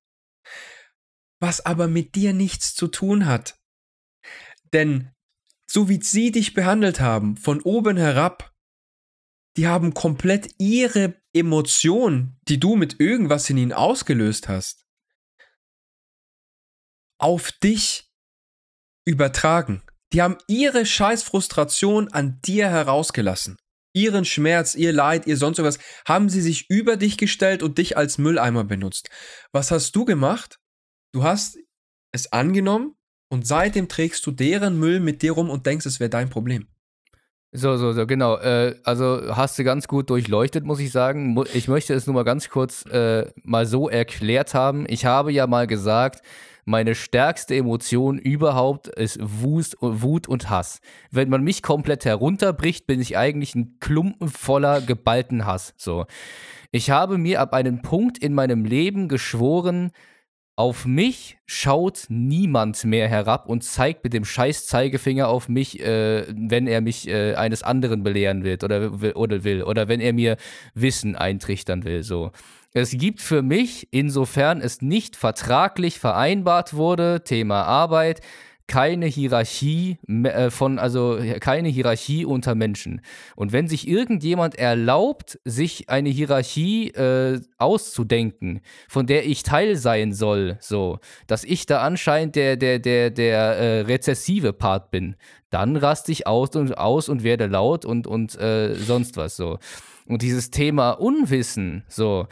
was aber mit dir nichts zu tun hat. Denn so wie sie dich behandelt haben, von oben herab, die haben komplett ihre Emotion, die du mit irgendwas in ihnen ausgelöst hast, auf dich übertragen. Die haben ihre Scheißfrustration an dir herausgelassen. Ihren Schmerz, ihr Leid, ihr sonst was, haben sie sich über dich gestellt und dich als Mülleimer benutzt. Was hast du gemacht? Du hast es angenommen und seitdem trägst du deren Müll mit dir rum und denkst, es wäre dein Problem. So, so, so, genau. Äh, also hast du ganz gut durchleuchtet, muss ich sagen. Ich möchte es nur mal ganz kurz äh, mal so erklärt haben. Ich habe ja mal gesagt, meine stärkste Emotion überhaupt ist Wut, Wut und Hass. Wenn man mich komplett herunterbricht, bin ich eigentlich ein Klumpen voller geballten Hass. So. Ich habe mir ab einem Punkt in meinem Leben geschworen, auf mich schaut niemand mehr herab und zeigt mit dem scheiß Zeigefinger auf mich, äh, wenn er mich äh, eines anderen belehren will oder, oder will oder wenn er mir Wissen eintrichtern will. So. Es gibt für mich, insofern es nicht vertraglich vereinbart wurde, Thema Arbeit, keine Hierarchie äh, von, also keine Hierarchie unter Menschen. Und wenn sich irgendjemand erlaubt, sich eine Hierarchie äh, auszudenken, von der ich Teil sein soll, so, dass ich da anscheinend der, der, der, der äh, rezessive Part bin, dann raste ich aus und aus und werde laut und, und äh, sonst was so. Und dieses Thema Unwissen, so,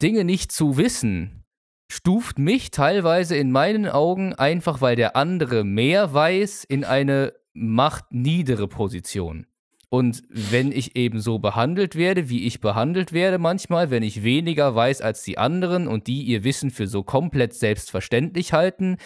Dinge nicht zu wissen, stuft mich teilweise in meinen Augen einfach, weil der andere mehr weiß, in eine machtniedere Position. Und wenn ich eben so behandelt werde, wie ich behandelt werde manchmal, wenn ich weniger weiß als die anderen und die ihr Wissen für so komplett selbstverständlich halten,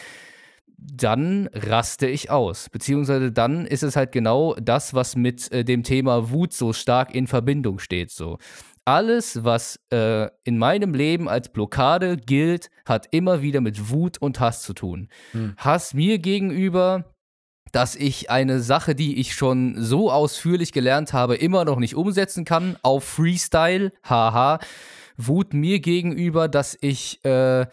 dann raste ich aus. Beziehungsweise dann ist es halt genau das, was mit äh, dem Thema Wut so stark in Verbindung steht. So alles, was äh, in meinem Leben als Blockade gilt, hat immer wieder mit Wut und Hass zu tun. Hm. Hass mir gegenüber, dass ich eine Sache, die ich schon so ausführlich gelernt habe, immer noch nicht umsetzen kann, auf Freestyle, haha. Wut mir gegenüber, dass ich äh,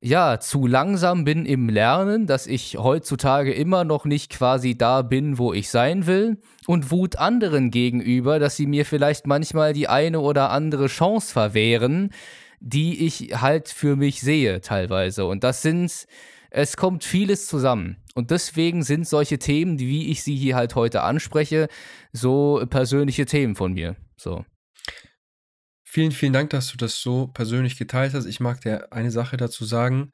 ja, zu langsam bin im Lernen, dass ich heutzutage immer noch nicht quasi da bin, wo ich sein will. Und Wut anderen gegenüber, dass sie mir vielleicht manchmal die eine oder andere Chance verwehren, die ich halt für mich sehe teilweise. Und das sind, es kommt vieles zusammen. Und deswegen sind solche Themen, wie ich sie hier halt heute anspreche, so persönliche Themen von mir. So. Vielen, vielen Dank, dass du das so persönlich geteilt hast. Ich mag dir eine Sache dazu sagen.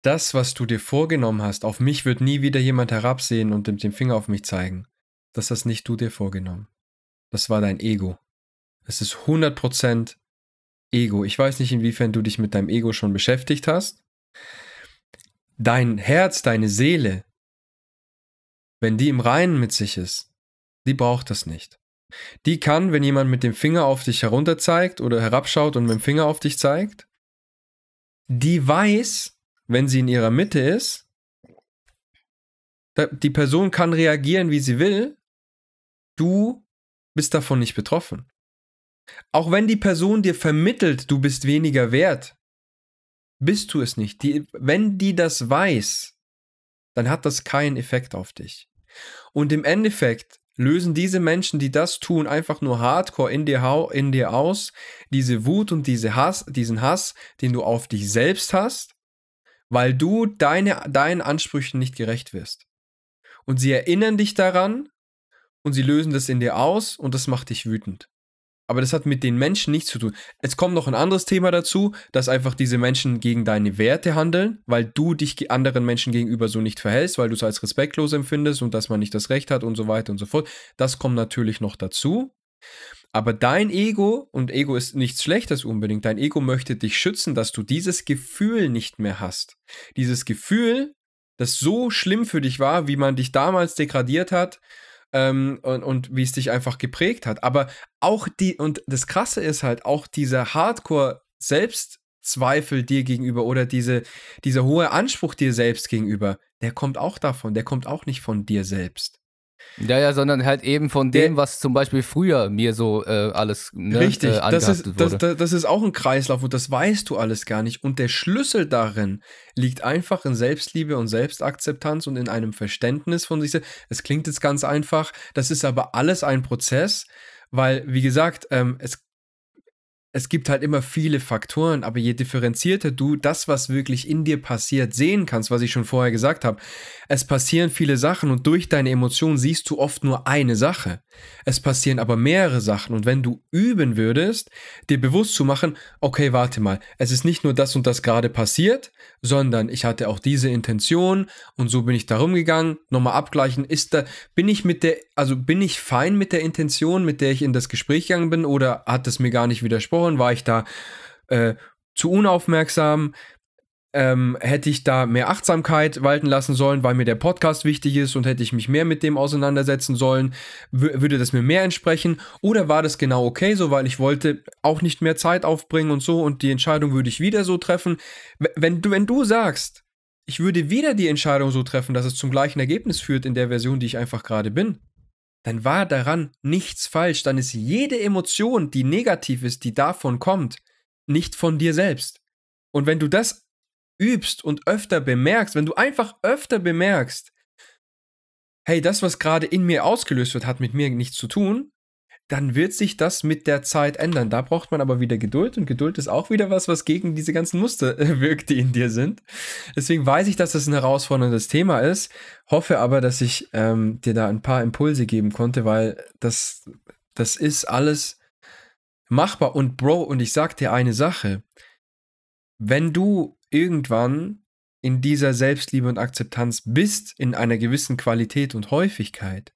Das, was du dir vorgenommen hast, auf mich wird nie wieder jemand herabsehen und mit dem Finger auf mich zeigen. Das hast nicht du dir vorgenommen. Das war dein Ego. Es ist 100% Ego. Ich weiß nicht, inwiefern du dich mit deinem Ego schon beschäftigt hast. Dein Herz, deine Seele, wenn die im Reinen mit sich ist, die braucht das nicht. Die kann, wenn jemand mit dem Finger auf dich herunter zeigt oder herabschaut und mit dem Finger auf dich zeigt, die weiß, wenn sie in ihrer Mitte ist, die Person kann reagieren, wie sie will, du bist davon nicht betroffen. Auch wenn die Person dir vermittelt, du bist weniger wert, bist du es nicht. Die, wenn die das weiß, dann hat das keinen Effekt auf dich. Und im Endeffekt lösen diese Menschen, die das tun, einfach nur hardcore in dir, in dir aus, diese Wut und diese Hass, diesen Hass, den du auf dich selbst hast, weil du deine, deinen Ansprüchen nicht gerecht wirst. Und sie erinnern dich daran und sie lösen das in dir aus und das macht dich wütend. Aber das hat mit den Menschen nichts zu tun. Es kommt noch ein anderes Thema dazu, dass einfach diese Menschen gegen deine Werte handeln, weil du dich anderen Menschen gegenüber so nicht verhältst, weil du es als respektlos empfindest und dass man nicht das Recht hat und so weiter und so fort. Das kommt natürlich noch dazu. Aber dein Ego, und Ego ist nichts Schlechtes unbedingt, dein Ego möchte dich schützen, dass du dieses Gefühl nicht mehr hast. Dieses Gefühl, das so schlimm für dich war, wie man dich damals degradiert hat, ähm, und, und wie es dich einfach geprägt hat. Aber auch die, und das Krasse ist halt auch dieser Hardcore Selbstzweifel dir gegenüber oder diese, dieser hohe Anspruch dir selbst gegenüber, der kommt auch davon, der kommt auch nicht von dir selbst. Ja, ja, sondern halt eben von Der- dem, was zum Beispiel früher mir so äh, alles ne, Richtig, äh, das, ist, das, das, das ist auch ein Kreislauf und das weißt du alles gar nicht. Und der Schlüssel darin liegt einfach in Selbstliebe und Selbstakzeptanz und in einem Verständnis von sich selbst. Es klingt jetzt ganz einfach, das ist aber alles ein Prozess, weil, wie gesagt, ähm, es, es gibt halt immer viele Faktoren, aber je differenzierter du das, was wirklich in dir passiert, sehen kannst, was ich schon vorher gesagt habe, es passieren viele Sachen und durch deine Emotionen siehst du oft nur eine Sache. Es passieren aber mehrere Sachen und wenn du üben würdest, dir bewusst zu machen, okay, warte mal, es ist nicht nur das und das gerade passiert, sondern ich hatte auch diese Intention und so bin ich darum gegangen, nochmal abgleichen, ist da, bin ich mit der, also bin ich fein mit der Intention, mit der ich in das Gespräch gegangen bin oder hat es mir gar nicht widersprochen, war ich da äh, zu unaufmerksam, ähm, hätte ich da mehr Achtsamkeit walten lassen sollen, weil mir der Podcast wichtig ist und hätte ich mich mehr mit dem auseinandersetzen sollen, wü- würde das mir mehr entsprechen? Oder war das genau okay so, weil ich wollte auch nicht mehr Zeit aufbringen und so und die Entscheidung würde ich wieder so treffen? Wenn du, wenn du sagst, ich würde wieder die Entscheidung so treffen, dass es zum gleichen Ergebnis führt in der Version, die ich einfach gerade bin, dann war daran nichts falsch. Dann ist jede Emotion, die negativ ist, die davon kommt, nicht von dir selbst. Und wenn du das übst und öfter bemerkst, wenn du einfach öfter bemerkst, hey, das, was gerade in mir ausgelöst wird, hat mit mir nichts zu tun, dann wird sich das mit der Zeit ändern. Da braucht man aber wieder Geduld und Geduld ist auch wieder was, was gegen diese ganzen Muster [laughs] wirkt, die in dir sind. Deswegen weiß ich, dass das ein herausforderndes Thema ist, hoffe aber, dass ich ähm, dir da ein paar Impulse geben konnte, weil das, das ist alles machbar. Und Bro, und ich sag dir eine Sache, wenn du irgendwann in dieser Selbstliebe und Akzeptanz bist, in einer gewissen Qualität und Häufigkeit,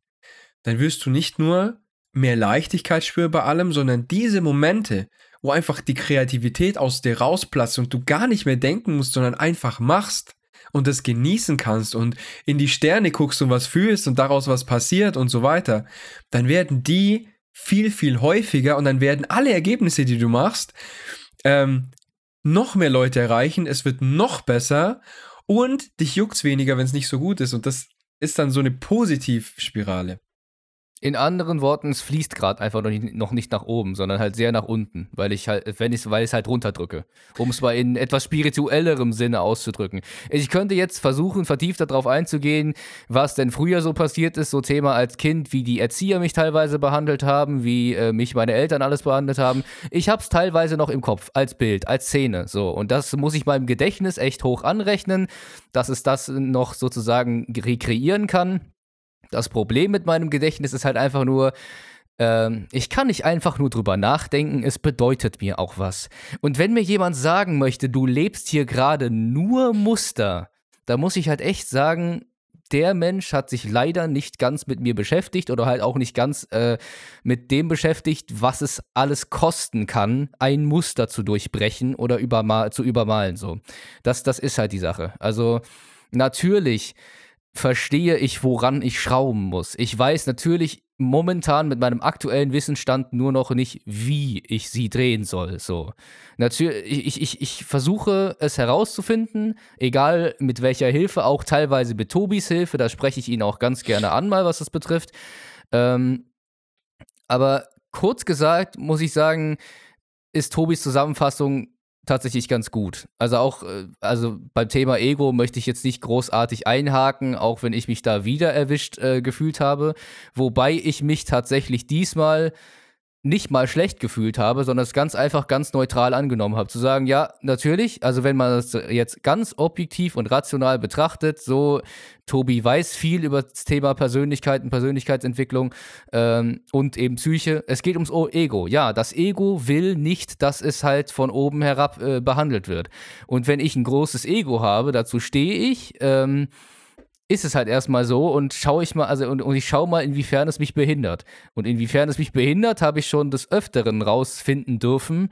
dann wirst du nicht nur mehr Leichtigkeit spüren bei allem, sondern diese Momente, wo einfach die Kreativität aus dir rausplatzt und du gar nicht mehr denken musst, sondern einfach machst und das genießen kannst und in die Sterne guckst und was fühlst und daraus was passiert und so weiter, dann werden die viel, viel häufiger und dann werden alle Ergebnisse, die du machst, ähm, noch mehr Leute erreichen, es wird noch besser und dich juckt's weniger, wenn es nicht so gut ist. Und das ist dann so eine Positivspirale. In anderen Worten, es fließt gerade einfach noch nicht, noch nicht nach oben, sondern halt sehr nach unten, weil ich halt, wenn ich weil ich es halt runterdrücke, um es mal in etwas spirituellerem Sinne auszudrücken. Ich könnte jetzt versuchen, vertieft darauf einzugehen, was denn früher so passiert ist, so Thema als Kind, wie die Erzieher mich teilweise behandelt haben, wie äh, mich meine Eltern alles behandelt haben. Ich habe es teilweise noch im Kopf, als Bild, als Szene, so. Und das muss ich meinem Gedächtnis echt hoch anrechnen, dass es das noch sozusagen rekreieren kann. Das Problem mit meinem Gedächtnis ist halt einfach nur, ähm, ich kann nicht einfach nur drüber nachdenken, es bedeutet mir auch was. Und wenn mir jemand sagen möchte, du lebst hier gerade nur Muster, da muss ich halt echt sagen, der Mensch hat sich leider nicht ganz mit mir beschäftigt oder halt auch nicht ganz äh, mit dem beschäftigt, was es alles kosten kann, ein Muster zu durchbrechen oder übermal zu übermalen. So, das, das ist halt die Sache. Also natürlich verstehe ich, woran ich schrauben muss. Ich weiß natürlich momentan mit meinem aktuellen Wissensstand nur noch nicht, wie ich sie drehen soll. So. Natürlich, ich, ich, ich versuche es herauszufinden, egal mit welcher Hilfe, auch teilweise mit Tobis Hilfe, da spreche ich ihn auch ganz gerne an, mal was das betrifft. Ähm, aber kurz gesagt, muss ich sagen, ist Tobis Zusammenfassung tatsächlich ganz gut. Also auch, äh, also beim Thema Ego möchte ich jetzt nicht großartig einhaken, auch wenn ich mich da wieder erwischt äh, gefühlt habe. Wobei ich mich tatsächlich diesmal nicht mal schlecht gefühlt habe, sondern es ganz einfach ganz neutral angenommen habe. Zu sagen, ja, natürlich, also wenn man das jetzt ganz objektiv und rational betrachtet, so Tobi weiß viel über das Thema Persönlichkeit und Persönlichkeitsentwicklung ähm, und eben Psyche. Es geht ums Ego. Ja, das Ego will nicht, dass es halt von oben herab äh, behandelt wird. Und wenn ich ein großes Ego habe, dazu stehe ich, ähm, ist es halt erstmal so und schaue ich mal, also und, und ich schaue mal, inwiefern es mich behindert. Und inwiefern es mich behindert, habe ich schon des Öfteren rausfinden dürfen,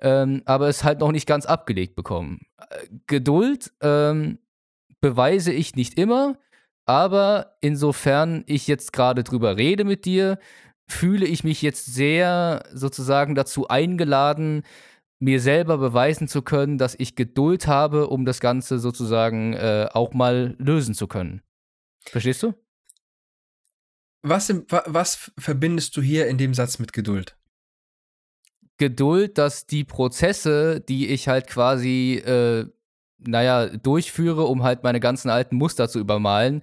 ähm, aber es halt noch nicht ganz abgelegt bekommen. Äh, Geduld ähm, beweise ich nicht immer, aber insofern ich jetzt gerade drüber rede mit dir, fühle ich mich jetzt sehr sozusagen dazu eingeladen, mir selber beweisen zu können, dass ich Geduld habe, um das Ganze sozusagen äh, auch mal lösen zu können. Verstehst du? Was, im, was verbindest du hier in dem Satz mit Geduld? Geduld, dass die Prozesse, die ich halt quasi, äh, naja, durchführe, um halt meine ganzen alten Muster zu übermalen,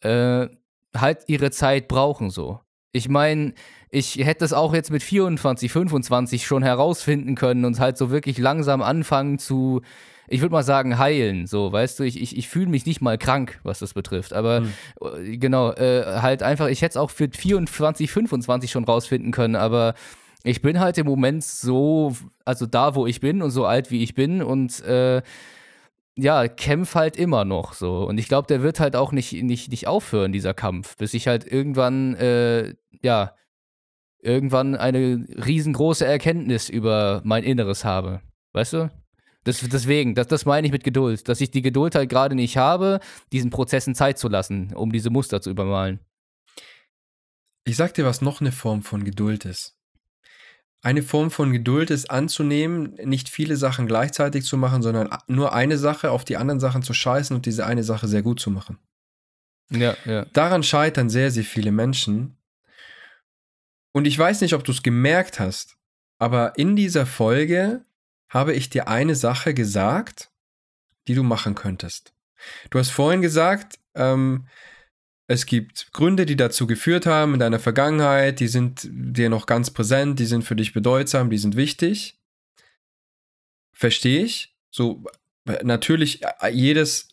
äh, halt ihre Zeit brauchen so. Ich meine, ich hätte es auch jetzt mit 24, 25 schon herausfinden können und halt so wirklich langsam anfangen zu, ich würde mal sagen, heilen. So, weißt du, ich, ich, ich fühle mich nicht mal krank, was das betrifft. Aber mhm. genau, äh, halt einfach, ich hätte es auch für 24, 25 schon rausfinden können, aber ich bin halt im Moment so, also da, wo ich bin und so alt, wie ich bin und äh, ja, kämpf halt immer noch so. Und ich glaube, der wird halt auch nicht, nicht, nicht aufhören, dieser Kampf, bis ich halt irgendwann, äh, ja, irgendwann eine riesengroße Erkenntnis über mein Inneres habe. Weißt du? Das, deswegen, das, das meine ich mit Geduld, dass ich die Geduld halt gerade nicht habe, diesen Prozessen Zeit zu lassen, um diese Muster zu übermalen. Ich sag dir, was noch eine Form von Geduld ist. Eine Form von Geduld ist anzunehmen, nicht viele Sachen gleichzeitig zu machen, sondern nur eine Sache auf die anderen Sachen zu scheißen und diese eine Sache sehr gut zu machen. Ja, ja. Daran scheitern sehr, sehr viele Menschen. Und ich weiß nicht, ob du es gemerkt hast, aber in dieser Folge habe ich dir eine Sache gesagt, die du machen könntest. Du hast vorhin gesagt, ähm, es gibt Gründe, die dazu geführt haben in deiner Vergangenheit, die sind dir noch ganz präsent, die sind für dich bedeutsam, die sind wichtig. Verstehe ich. So, natürlich, äh, jedes,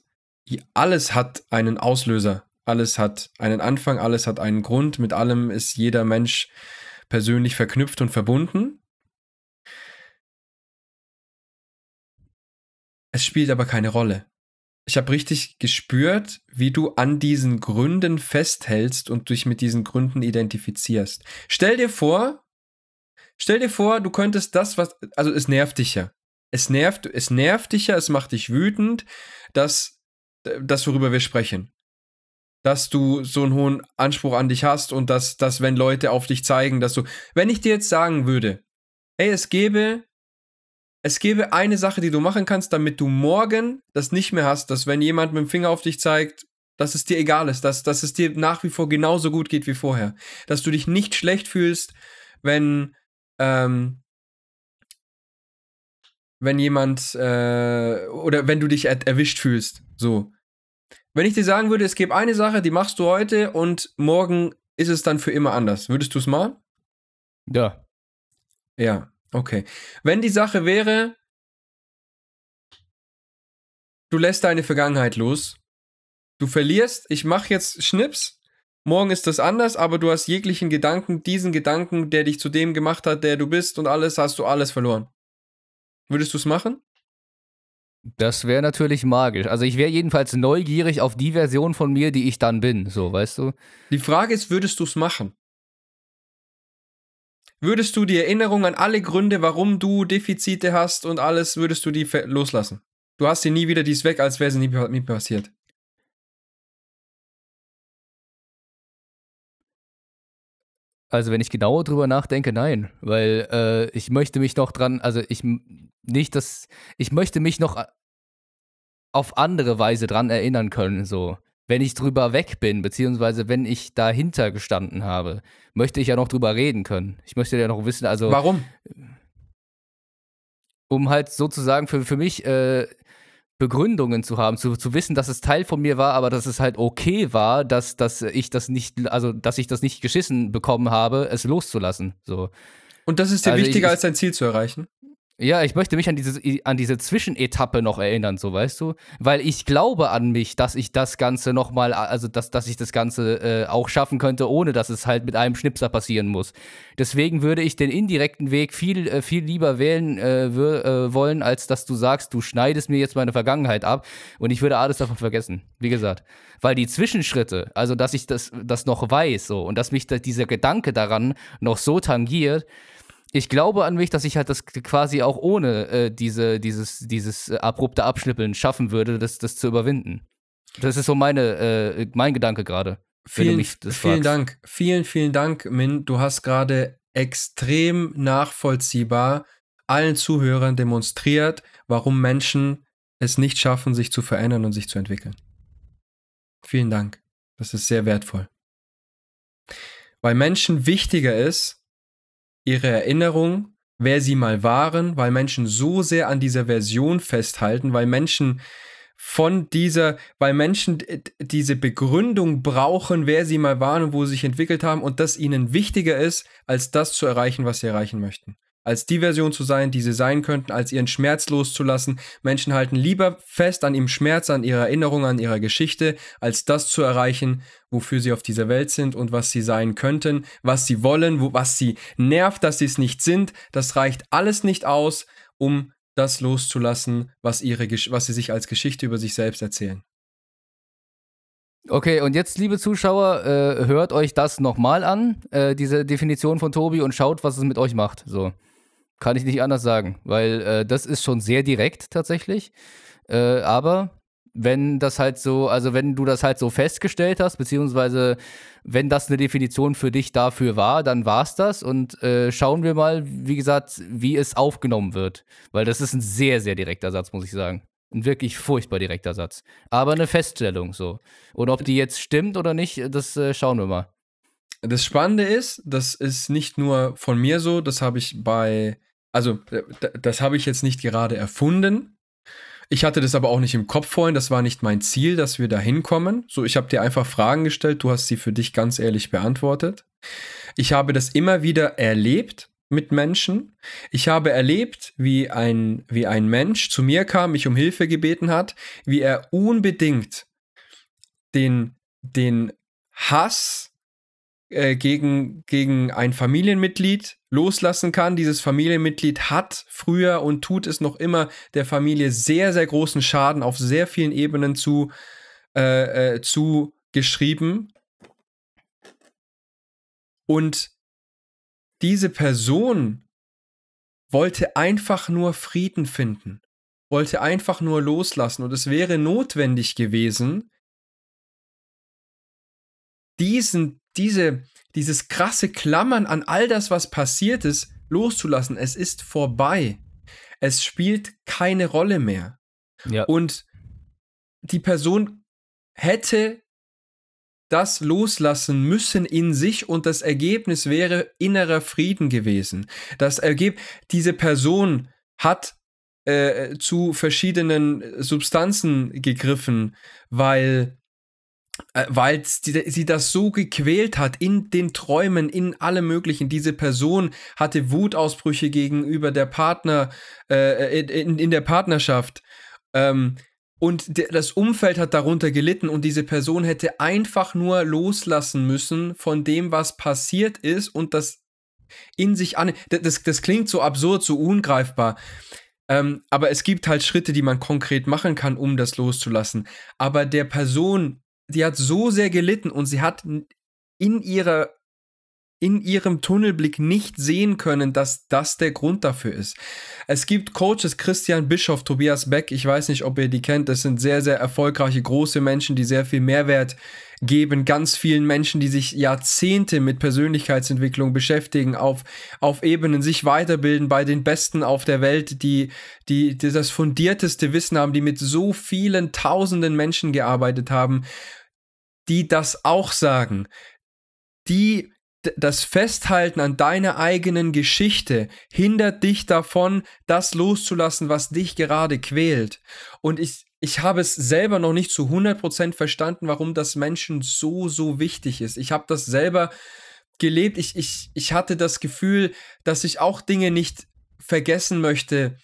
alles hat einen Auslöser, alles hat einen Anfang, alles hat einen Grund, mit allem ist jeder Mensch persönlich verknüpft und verbunden. Es spielt aber keine Rolle ich habe richtig gespürt, wie du an diesen Gründen festhältst und dich mit diesen Gründen identifizierst. Stell dir vor, stell dir vor, du könntest das, was, also es nervt dich ja. Es nervt, es nervt dich ja, es macht dich wütend, dass, das, worüber wir sprechen. Dass du so einen hohen Anspruch an dich hast und dass, dass, wenn Leute auf dich zeigen, dass du, wenn ich dir jetzt sagen würde, ey, es gäbe es gäbe eine Sache, die du machen kannst, damit du morgen das nicht mehr hast, dass wenn jemand mit dem Finger auf dich zeigt, dass es dir egal ist, dass, dass es dir nach wie vor genauso gut geht wie vorher. Dass du dich nicht schlecht fühlst, wenn, ähm, wenn jemand äh, oder wenn du dich er erwischt fühlst. So. Wenn ich dir sagen würde, es gibt eine Sache, die machst du heute und morgen ist es dann für immer anders. Würdest du es machen? Ja. Ja. Okay. Wenn die Sache wäre, du lässt deine Vergangenheit los, du verlierst, ich mache jetzt Schnips, morgen ist das anders, aber du hast jeglichen Gedanken, diesen Gedanken, der dich zu dem gemacht hat, der du bist und alles, hast du alles verloren. Würdest du es machen? Das wäre natürlich magisch. Also ich wäre jedenfalls neugierig auf die Version von mir, die ich dann bin, so, weißt du? Die Frage ist, würdest du es machen? Würdest du die Erinnerung an alle Gründe, warum du Defizite hast und alles, würdest du die loslassen? Du hast sie nie wieder, die ist weg, als wäre sie nie, nie passiert. Also wenn ich genauer drüber nachdenke, nein, weil äh, ich möchte mich noch dran, also ich nicht das, ich möchte mich noch äh, auf andere Weise dran erinnern können, so wenn ich drüber weg bin, beziehungsweise wenn ich dahinter gestanden habe, möchte ich ja noch drüber reden können. Ich möchte ja noch wissen, also. Warum? Um halt sozusagen für, für mich äh, Begründungen zu haben, zu, zu wissen, dass es Teil von mir war, aber dass es halt okay war, dass, dass ich das nicht, also dass ich das nicht geschissen bekommen habe, es loszulassen. So. Und das ist dir also wichtiger, ich, als dein Ziel zu erreichen? Ja, ich möchte mich an diese, an diese Zwischenetappe noch erinnern, so weißt du? Weil ich glaube an mich, dass ich das Ganze nochmal, also dass, dass ich das Ganze äh, auch schaffen könnte, ohne dass es halt mit einem Schnipser passieren muss. Deswegen würde ich den indirekten Weg viel, äh, viel lieber wählen äh, äh, wollen, als dass du sagst, du schneidest mir jetzt meine Vergangenheit ab und ich würde alles davon vergessen. Wie gesagt. Weil die Zwischenschritte, also dass ich das, das noch weiß, so, und dass mich da, dieser Gedanke daran noch so tangiert, ich glaube an mich, dass ich halt das quasi auch ohne äh, diese, dieses, dieses äh, abrupte Abschnippeln schaffen würde, das, das zu überwinden. Das ist so meine, äh, mein Gedanke gerade. Vielen, vielen Dank. Vielen, vielen Dank, Min. Du hast gerade extrem nachvollziehbar allen Zuhörern demonstriert, warum Menschen es nicht schaffen, sich zu verändern und sich zu entwickeln. Vielen Dank. Das ist sehr wertvoll. Weil Menschen wichtiger ist, ihre Erinnerung, wer sie mal waren, weil Menschen so sehr an dieser Version festhalten, weil Menschen von dieser, weil Menschen diese Begründung brauchen, wer sie mal waren und wo sie sich entwickelt haben und das ihnen wichtiger ist, als das zu erreichen, was sie erreichen möchten. Als die Version zu sein, die sie sein könnten, als ihren Schmerz loszulassen. Menschen halten lieber fest an ihrem Schmerz, an ihrer Erinnerung, an ihrer Geschichte, als das zu erreichen, wofür sie auf dieser Welt sind und was sie sein könnten, was sie wollen, wo, was sie nervt, dass sie es nicht sind. Das reicht alles nicht aus, um das loszulassen, was, ihre, was sie sich als Geschichte über sich selbst erzählen. Okay, und jetzt, liebe Zuschauer, äh, hört euch das nochmal an, äh, diese Definition von Tobi, und schaut, was es mit euch macht. So. Kann ich nicht anders sagen, weil äh, das ist schon sehr direkt tatsächlich. Äh, aber wenn das halt so, also wenn du das halt so festgestellt hast, beziehungsweise wenn das eine Definition für dich dafür war, dann war es das. Und äh, schauen wir mal, wie gesagt, wie es aufgenommen wird. Weil das ist ein sehr, sehr direkter Satz, muss ich sagen. Ein wirklich furchtbar direkter Satz. Aber eine Feststellung so. Und ob die jetzt stimmt oder nicht, das äh, schauen wir mal. Das Spannende ist, das ist nicht nur von mir so, das habe ich bei, also das habe ich jetzt nicht gerade erfunden, ich hatte das aber auch nicht im Kopf vorhin, das war nicht mein Ziel, dass wir da hinkommen. So, ich habe dir einfach Fragen gestellt, du hast sie für dich ganz ehrlich beantwortet. Ich habe das immer wieder erlebt mit Menschen. Ich habe erlebt, wie ein, wie ein Mensch zu mir kam, mich um Hilfe gebeten hat, wie er unbedingt den, den Hass äh, gegen, gegen ein Familienmitglied loslassen kann. Dieses Familienmitglied hat früher und tut es noch immer der Familie sehr, sehr großen Schaden auf sehr vielen Ebenen zu, äh, äh, zugeschrieben. Und diese Person wollte einfach nur Frieden finden, wollte einfach nur loslassen. Und es wäre notwendig gewesen, diesen diese, dieses krasse Klammern an all das, was passiert ist, loszulassen. Es ist vorbei. Es spielt keine Rolle mehr. Ja. Und die Person hätte das loslassen müssen in sich und das Ergebnis wäre innerer Frieden gewesen. Das Ergebnis, diese Person hat äh, zu verschiedenen Substanzen gegriffen, weil äh, weil sie das so gequält hat in den Träumen, in allem Möglichen. Diese Person hatte Wutausbrüche gegenüber der Partner, äh, in, in der Partnerschaft. Ähm, und das Umfeld hat darunter gelitten und diese Person hätte einfach nur loslassen müssen von dem, was passiert ist und das in sich an. Das, das klingt so absurd, so ungreifbar. Ähm, aber es gibt halt Schritte, die man konkret machen kann, um das loszulassen. Aber der Person die hat so sehr gelitten und sie hat in ihrer in ihrem Tunnelblick nicht sehen können, dass das der Grund dafür ist. Es gibt Coaches, Christian Bischoff, Tobias Beck, ich weiß nicht, ob ihr die kennt, das sind sehr, sehr erfolgreiche, große Menschen, die sehr viel Mehrwert geben, ganz vielen Menschen, die sich Jahrzehnte mit Persönlichkeitsentwicklung beschäftigen, auf, auf Ebenen sich weiterbilden, bei den Besten auf der Welt, die, die, die das fundierteste Wissen haben, die mit so vielen tausenden Menschen gearbeitet haben die das auch sagen, die das Festhalten an deiner eigenen Geschichte hindert dich davon, das loszulassen, was dich gerade quält. Und ich, ich habe es selber noch nicht zu 100% verstanden, warum das Menschen so, so wichtig ist. Ich habe das selber gelebt. Ich, ich, ich hatte das Gefühl, dass ich auch Dinge nicht vergessen möchte,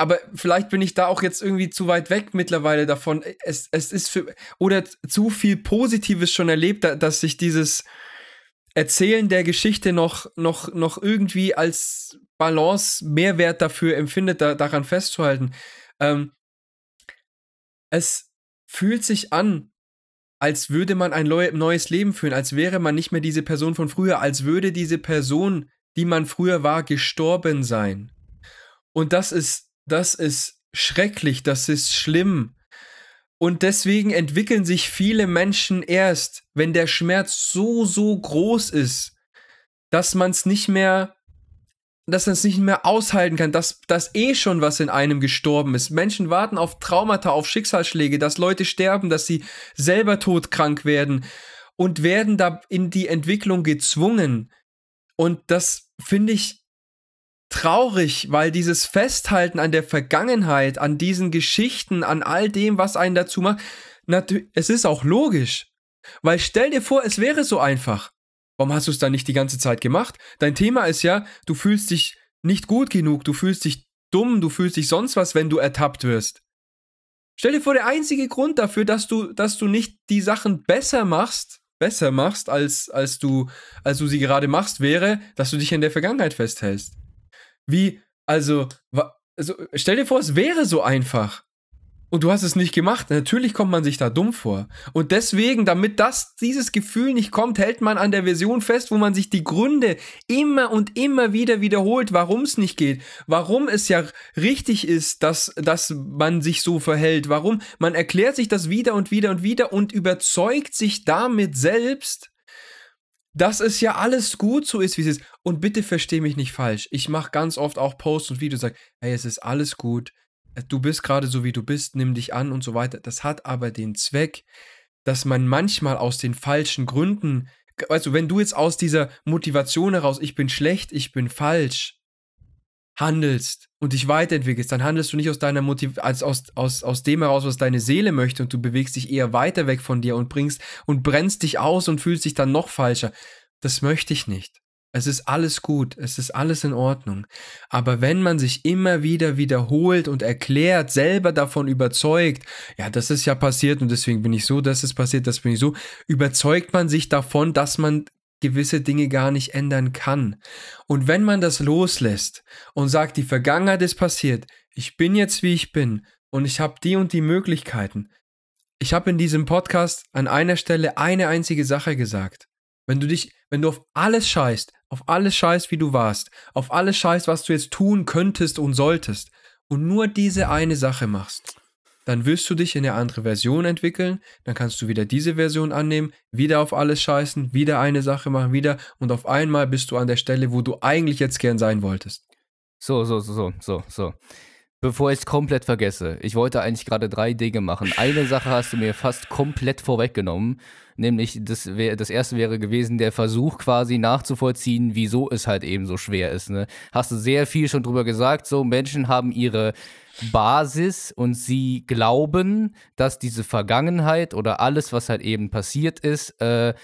aber vielleicht bin ich da auch jetzt irgendwie zu weit weg mittlerweile davon. Es, es ist für, oder zu viel Positives schon erlebt, dass sich dieses Erzählen der Geschichte noch, noch, noch irgendwie als Balance Mehrwert dafür empfindet, da, daran festzuhalten. Ähm, es fühlt sich an, als würde man ein neues Leben führen, als wäre man nicht mehr diese Person von früher, als würde diese Person, die man früher war, gestorben sein. Und das ist das ist schrecklich, das ist schlimm. Und deswegen entwickeln sich viele Menschen erst, wenn der Schmerz so, so groß ist, dass man es nicht mehr, dass man es nicht mehr aushalten kann, dass das eh schon was in einem gestorben ist. Menschen warten auf Traumata, auf Schicksalsschläge, dass Leute sterben, dass sie selber todkrank werden. und werden da in die Entwicklung gezwungen. Und das finde ich traurig, weil dieses Festhalten an der Vergangenheit, an diesen Geschichten, an all dem, was einen dazu macht, es ist auch logisch. Weil stell dir vor, es wäre so einfach. Warum hast du es dann nicht die ganze Zeit gemacht? Dein Thema ist ja, du fühlst dich nicht gut genug, du fühlst dich dumm, du fühlst dich sonst was, wenn du ertappt wirst. Stell dir vor, der einzige Grund dafür, dass du, dass du nicht die Sachen besser machst, besser machst, als, als du, als du sie gerade machst, wäre, dass du dich in der Vergangenheit festhältst. Wie, also, also stell dir vor, es wäre so einfach. Und du hast es nicht gemacht. Natürlich kommt man sich da dumm vor. Und deswegen, damit das, dieses Gefühl nicht kommt, hält man an der Version fest, wo man sich die Gründe immer und immer wieder wiederholt, warum es nicht geht, warum es ja richtig ist, dass, dass man sich so verhält, warum man erklärt sich das wieder und wieder und wieder und überzeugt sich damit selbst, dass es ja alles gut so ist, wie es ist. Und bitte versteh mich nicht falsch. Ich mache ganz oft auch Posts und Videos, sage, hey, es ist alles gut du bist gerade so wie du bist, nimm dich an und so weiter. Das hat aber den Zweck, dass man manchmal aus den falschen Gründen, weißt du, wenn du jetzt aus dieser Motivation heraus, ich bin schlecht, ich bin falsch, handelst und dich weiterentwickelst, dann handelst du nicht aus deiner Motiv als aus, aus, aus dem heraus, was deine Seele möchte und du bewegst dich eher weiter weg von dir und bringst und brennst dich aus und fühlst dich dann noch falscher. Das möchte ich nicht. Es ist alles gut, es ist alles in Ordnung. Aber wenn man sich immer wieder wiederholt und erklärt, selber davon überzeugt, ja, das ist ja passiert und deswegen bin ich so, das ist passiert, das bin ich so, überzeugt man sich davon, dass man gewisse Dinge gar nicht ändern kann. Und wenn man das loslässt und sagt, die Vergangenheit ist passiert, ich bin jetzt wie ich bin und ich habe die und die Möglichkeiten. Ich habe in diesem Podcast an einer Stelle eine einzige Sache gesagt. Wenn du dich, wenn du auf alles scheißt, auf alles scheißt, wie du warst, auf alles scheißt, was du jetzt tun könntest und solltest und nur diese eine Sache machst, dann wirst du dich in eine andere Version entwickeln, dann kannst du wieder diese Version annehmen, wieder auf alles scheißen, wieder eine Sache machen, wieder und auf einmal bist du an der Stelle, wo du eigentlich jetzt gern sein wolltest. So, so, so, so, so, so. Bevor ich es komplett vergesse, ich wollte eigentlich gerade drei Dinge machen. Eine Sache hast du mir fast komplett vorweggenommen, nämlich das, wär, das erste wäre gewesen, der Versuch quasi nachzuvollziehen, wieso es halt eben so schwer ist. Ne? Hast du sehr viel schon drüber gesagt, so Menschen haben ihre Basis und sie glauben, dass diese Vergangenheit oder alles, was halt eben passiert ist, äh,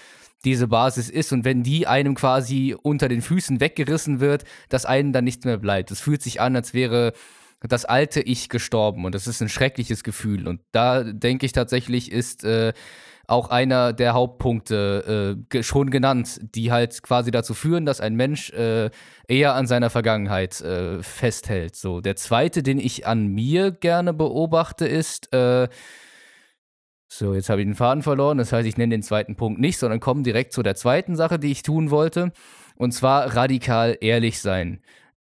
diese Basis ist und wenn die einem quasi unter den Füßen weggerissen wird, dass einem dann nichts mehr bleibt. Es fühlt sich an, als wäre das alte Ich gestorben und das ist ein schreckliches Gefühl. Und da denke ich tatsächlich, ist äh, auch einer der Hauptpunkte äh, schon genannt, die halt quasi dazu führen, dass ein Mensch äh, eher an seiner Vergangenheit äh, festhält. So, der zweite, den ich an mir gerne beobachte, ist, äh, so, jetzt habe ich den Faden verloren. Das heißt, ich nenne den zweiten Punkt nicht, sondern komme direkt zu der zweiten Sache, die ich tun wollte. Und zwar radikal ehrlich sein.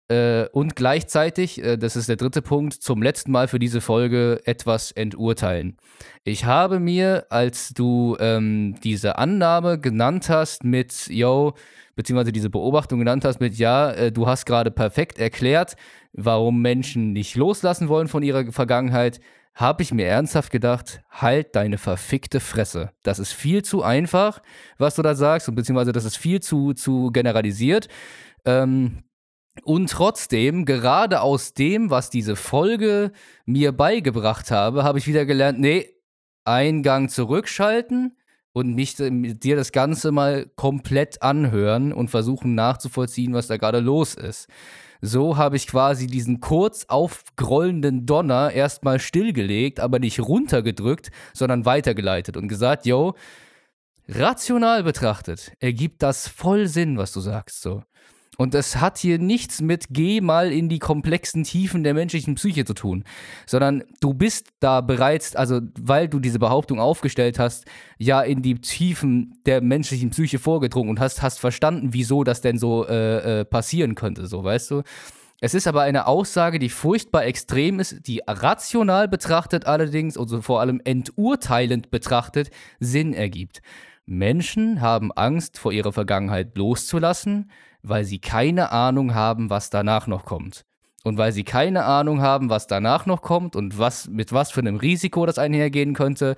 Äh, und gleichzeitig, äh, das ist der dritte Punkt, zum letzten Mal für diese Folge etwas enturteilen. Ich habe mir, als du ähm, diese Annahme genannt hast mit, yo, beziehungsweise diese Beobachtung genannt hast mit, ja, äh, du hast gerade perfekt erklärt, warum Menschen nicht loslassen wollen von ihrer Vergangenheit, habe ich mir ernsthaft gedacht, halt deine verfickte Fresse. Das ist viel zu einfach, was du da sagst, beziehungsweise das ist viel zu, zu generalisiert. Ähm, und trotzdem, gerade aus dem, was diese Folge mir beigebracht habe, habe ich wieder gelernt, nee, Eingang zurückschalten und mich dir das Ganze mal komplett anhören und versuchen nachzuvollziehen, was da gerade los ist. So habe ich quasi diesen kurz aufgrollenden Donner erstmal stillgelegt, aber nicht runtergedrückt, sondern weitergeleitet und gesagt, yo, rational betrachtet ergibt das voll Sinn, was du sagst, so. Und das hat hier nichts mit geh mal in die komplexen Tiefen der menschlichen Psyche zu tun, sondern du bist da bereits, also weil du diese Behauptung aufgestellt hast, ja in die Tiefen der menschlichen Psyche vorgedrungen und hast, hast verstanden, wieso das denn so äh, äh, passieren könnte, so weißt du. Es ist aber eine Aussage, die furchtbar extrem ist, die rational betrachtet allerdings, also vor allem enturteilend betrachtet, Sinn ergibt. Menschen haben Angst vor ihrer Vergangenheit loszulassen, weil sie keine Ahnung haben, was danach noch kommt. Und weil sie keine Ahnung haben, was danach noch kommt und was, mit was für einem Risiko das einhergehen könnte,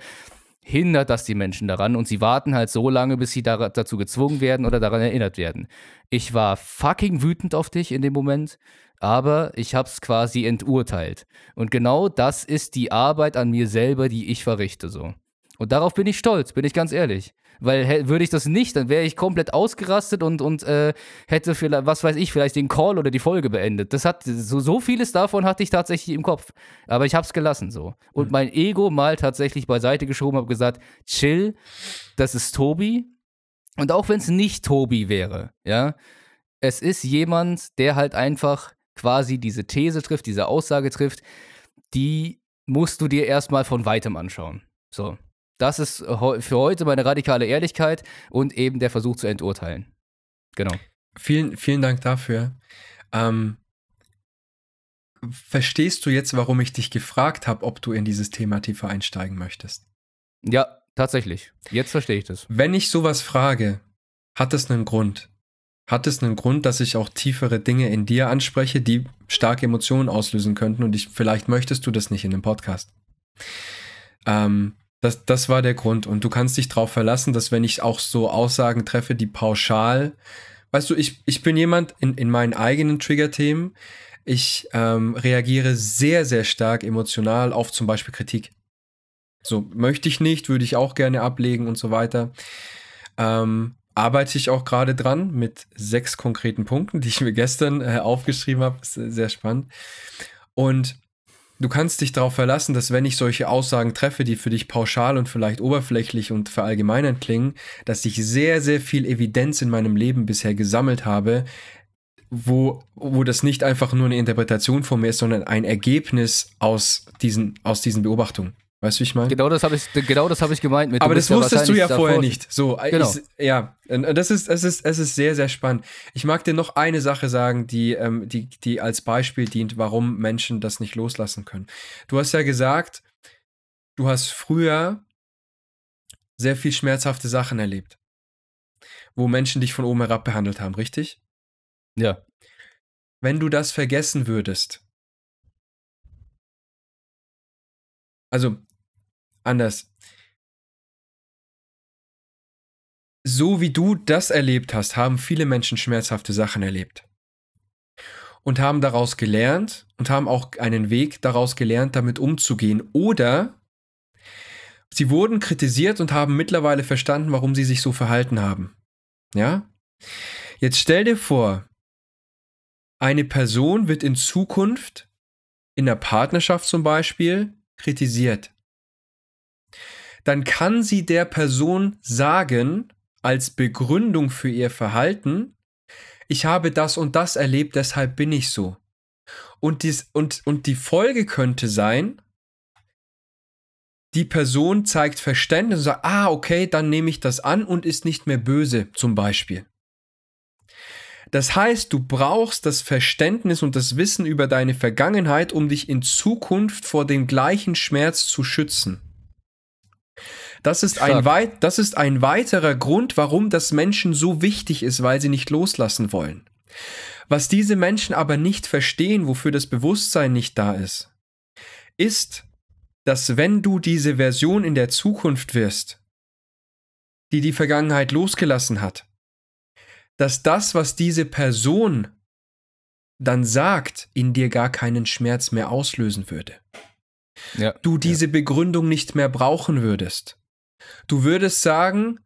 hindert das die Menschen daran und sie warten halt so lange, bis sie da, dazu gezwungen werden oder daran erinnert werden. Ich war fucking wütend auf dich in dem Moment, aber ich hab's quasi enturteilt. Und genau das ist die Arbeit an mir selber, die ich verrichte so. Und darauf bin ich stolz, bin ich ganz ehrlich. Weil würde ich das nicht, dann wäre ich komplett ausgerastet und, und äh, hätte vielleicht, was weiß ich, vielleicht den Call oder die Folge beendet. Das hat, so, so vieles davon hatte ich tatsächlich im Kopf. Aber ich habe es gelassen so. Und mhm. mein Ego mal tatsächlich beiseite geschoben, habe gesagt, chill, das ist Tobi. Und auch wenn es nicht Tobi wäre, ja, es ist jemand, der halt einfach quasi diese These trifft, diese Aussage trifft, die musst du dir erstmal von weitem anschauen. So. Das ist für heute meine radikale Ehrlichkeit und eben der Versuch zu enturteilen. Genau. Vielen, vielen Dank dafür. Ähm, verstehst du jetzt, warum ich dich gefragt habe, ob du in dieses Thema tiefer einsteigen möchtest? Ja, tatsächlich. Jetzt verstehe ich das. Wenn ich sowas frage, hat es einen Grund. Hat es einen Grund, dass ich auch tiefere Dinge in dir anspreche, die starke Emotionen auslösen könnten und ich, vielleicht möchtest du das nicht in einem Podcast. Ähm, das, das war der Grund. Und du kannst dich darauf verlassen, dass wenn ich auch so Aussagen treffe, die pauschal, weißt du, ich, ich bin jemand in, in meinen eigenen Trigger-Themen, ich ähm, reagiere sehr, sehr stark emotional auf zum Beispiel Kritik. So, möchte ich nicht, würde ich auch gerne ablegen und so weiter. Ähm, arbeite ich auch gerade dran mit sechs konkreten Punkten, die ich mir gestern äh, aufgeschrieben habe. Sehr spannend. Und Du kannst dich darauf verlassen, dass wenn ich solche Aussagen treffe, die für dich pauschal und vielleicht oberflächlich und verallgemeinern klingen, dass ich sehr, sehr viel Evidenz in meinem Leben bisher gesammelt habe, wo, wo das nicht einfach nur eine Interpretation von mir ist, sondern ein Ergebnis aus diesen, aus diesen Beobachtungen. Weißt du, wie ich meine? Genau das habe ich, genau hab ich gemeint. Mit, Aber das wusstest du ja vorher nicht. So, genau. Ich, ja, das ist, es ist, es ist sehr, sehr spannend. Ich mag dir noch eine Sache sagen, die, ähm, die, die als Beispiel dient, warum Menschen das nicht loslassen können. Du hast ja gesagt, du hast früher sehr viel schmerzhafte Sachen erlebt, wo Menschen dich von oben herab behandelt haben, richtig? Ja. Wenn du das vergessen würdest, also anders. So wie du das erlebt hast, haben viele Menschen schmerzhafte Sachen erlebt. Und haben daraus gelernt und haben auch einen Weg daraus gelernt, damit umzugehen. Oder sie wurden kritisiert und haben mittlerweile verstanden, warum sie sich so verhalten haben. Ja? Jetzt stell dir vor, eine Person wird in Zukunft in der Partnerschaft zum Beispiel kritisiert dann kann sie der Person sagen, als Begründung für ihr Verhalten, ich habe das und das erlebt, deshalb bin ich so. Und, dies, und, und die Folge könnte sein, die Person zeigt Verständnis und sagt, ah, okay, dann nehme ich das an und ist nicht mehr böse, zum Beispiel. Das heißt, du brauchst das Verständnis und das Wissen über deine Vergangenheit, um dich in Zukunft vor dem gleichen Schmerz zu schützen. Das ist, ein weit, das ist ein weiterer Grund, warum das Menschen so wichtig ist, weil sie nicht loslassen wollen. Was diese Menschen aber nicht verstehen, wofür das Bewusstsein nicht da ist, ist, dass wenn du diese Version in der Zukunft wirst, die die Vergangenheit losgelassen hat, dass das, was diese Person dann sagt, in dir gar keinen Schmerz mehr auslösen würde. Ja, du diese ja. Begründung nicht mehr brauchen würdest. Du würdest sagen,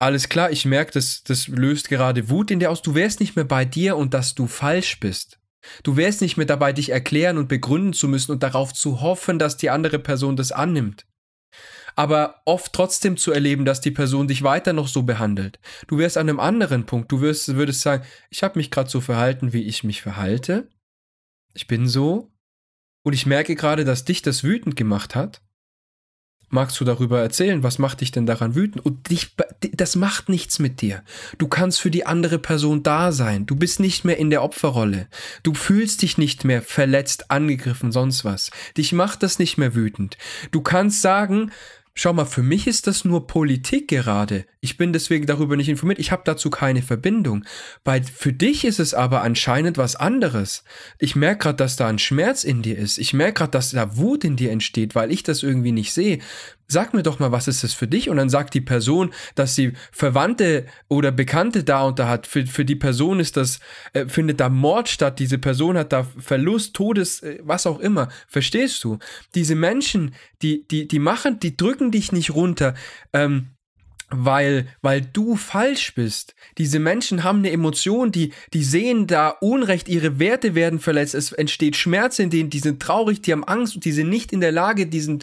alles klar, ich merke, das, das löst gerade Wut in dir aus. Du wärst nicht mehr bei dir und dass du falsch bist. Du wärst nicht mehr dabei, dich erklären und begründen zu müssen und darauf zu hoffen, dass die andere Person das annimmt. Aber oft trotzdem zu erleben, dass die Person dich weiter noch so behandelt. Du wärst an einem anderen Punkt. Du wirst, würdest sagen, ich habe mich gerade so verhalten, wie ich mich verhalte. Ich bin so. Und ich merke gerade, dass dich das wütend gemacht hat magst du darüber erzählen? Was macht dich denn daran wütend? Und dich, das macht nichts mit dir. Du kannst für die andere Person da sein. Du bist nicht mehr in der Opferrolle. Du fühlst dich nicht mehr verletzt, angegriffen, sonst was. Dich macht das nicht mehr wütend. Du kannst sagen, Schau mal, für mich ist das nur Politik gerade. Ich bin deswegen darüber nicht informiert. Ich habe dazu keine Verbindung. Bei, für dich ist es aber anscheinend was anderes. Ich merke gerade, dass da ein Schmerz in dir ist. Ich merke gerade, dass da Wut in dir entsteht, weil ich das irgendwie nicht sehe. Sag mir doch mal, was ist das für dich? Und dann sagt die Person, dass sie Verwandte oder Bekannte da und da hat. Für, für die Person ist das, äh, findet da Mord statt. Diese Person hat da Verlust, Todes, äh, was auch immer. Verstehst du? Diese Menschen, die, die, die machen, die drücken dich nicht runter. Ähm, weil, weil du falsch bist. Diese Menschen haben eine Emotion, die, die sehen da Unrecht, ihre Werte werden verletzt, es entsteht Schmerz in denen, die sind traurig, die haben Angst und die sind nicht in der Lage, diesen,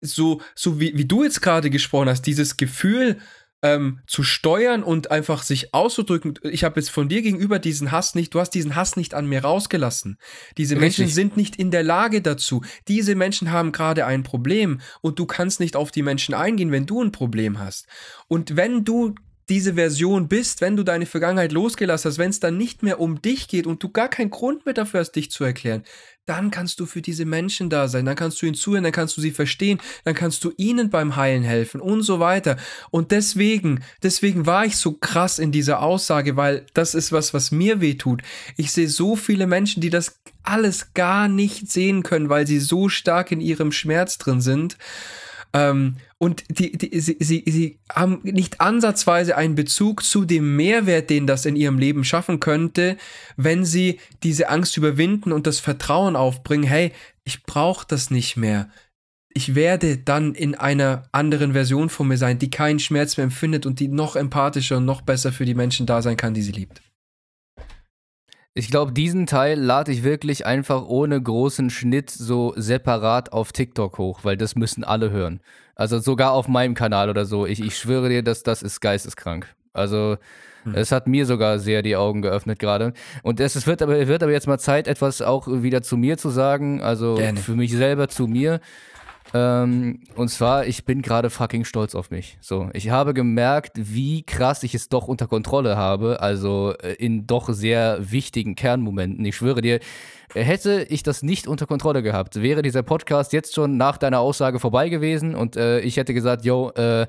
so, so wie, wie du jetzt gerade gesprochen hast, dieses Gefühl ähm, zu steuern und einfach sich auszudrücken. Ich habe jetzt von dir gegenüber diesen Hass nicht, du hast diesen Hass nicht an mir rausgelassen. Diese Richtig. Menschen sind nicht in der Lage dazu. Diese Menschen haben gerade ein Problem und du kannst nicht auf die Menschen eingehen, wenn du ein Problem hast. Und wenn du diese Version bist, wenn du deine Vergangenheit losgelassen hast, wenn es dann nicht mehr um dich geht und du gar keinen Grund mehr dafür hast, dich zu erklären, dann kannst du für diese Menschen da sein, dann kannst du ihnen zuhören, dann kannst du sie verstehen, dann kannst du ihnen beim Heilen helfen und so weiter. Und deswegen, deswegen war ich so krass in dieser Aussage, weil das ist was, was mir weh tut. Ich sehe so viele Menschen, die das alles gar nicht sehen können, weil sie so stark in ihrem Schmerz drin sind. Ähm, und die, die, sie, sie, sie haben nicht ansatzweise einen Bezug zu dem Mehrwert, den das in ihrem Leben schaffen könnte, wenn sie diese Angst überwinden und das Vertrauen aufbringen, hey, ich brauche das nicht mehr. Ich werde dann in einer anderen Version von mir sein, die keinen Schmerz mehr empfindet und die noch empathischer und noch besser für die Menschen da sein kann, die sie liebt. Ich glaube, diesen Teil lade ich wirklich einfach ohne großen Schnitt so separat auf TikTok hoch, weil das müssen alle hören. Also sogar auf meinem Kanal oder so. Ich, ich schwöre dir, dass das ist geisteskrank. Also hm. es hat mir sogar sehr die Augen geöffnet gerade. Und es, es wird, aber, wird aber jetzt mal Zeit, etwas auch wieder zu mir zu sagen. Also Gerne. für mich selber zu mir. Ähm, und zwar, ich bin gerade fucking stolz auf mich. So, ich habe gemerkt, wie krass ich es doch unter Kontrolle habe. Also äh, in doch sehr wichtigen Kernmomenten. Ich schwöre dir, hätte ich das nicht unter Kontrolle gehabt, wäre dieser Podcast jetzt schon nach deiner Aussage vorbei gewesen und äh, ich hätte gesagt, yo, äh,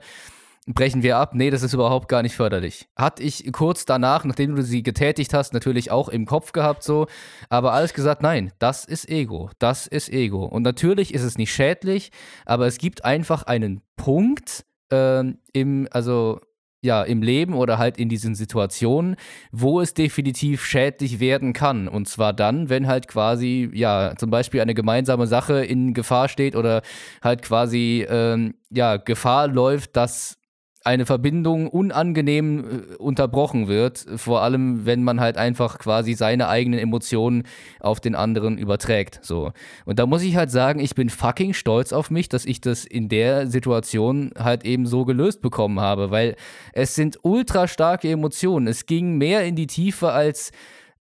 brechen wir ab. Nee, das ist überhaupt gar nicht förderlich. Hatte ich kurz danach, nachdem du sie getätigt hast, natürlich auch im Kopf gehabt so, aber alles gesagt, nein, das ist Ego, das ist Ego. Und natürlich ist es nicht schädlich, aber es gibt einfach einen Punkt ähm, im, also ja, im Leben oder halt in diesen Situationen, wo es definitiv schädlich werden kann. Und zwar dann, wenn halt quasi, ja, zum Beispiel eine gemeinsame Sache in Gefahr steht oder halt quasi, ähm, ja, Gefahr läuft, dass eine Verbindung unangenehm äh, unterbrochen wird, vor allem wenn man halt einfach quasi seine eigenen Emotionen auf den anderen überträgt, so. Und da muss ich halt sagen, ich bin fucking stolz auf mich, dass ich das in der Situation halt eben so gelöst bekommen habe, weil es sind ultra starke Emotionen. Es ging mehr in die Tiefe als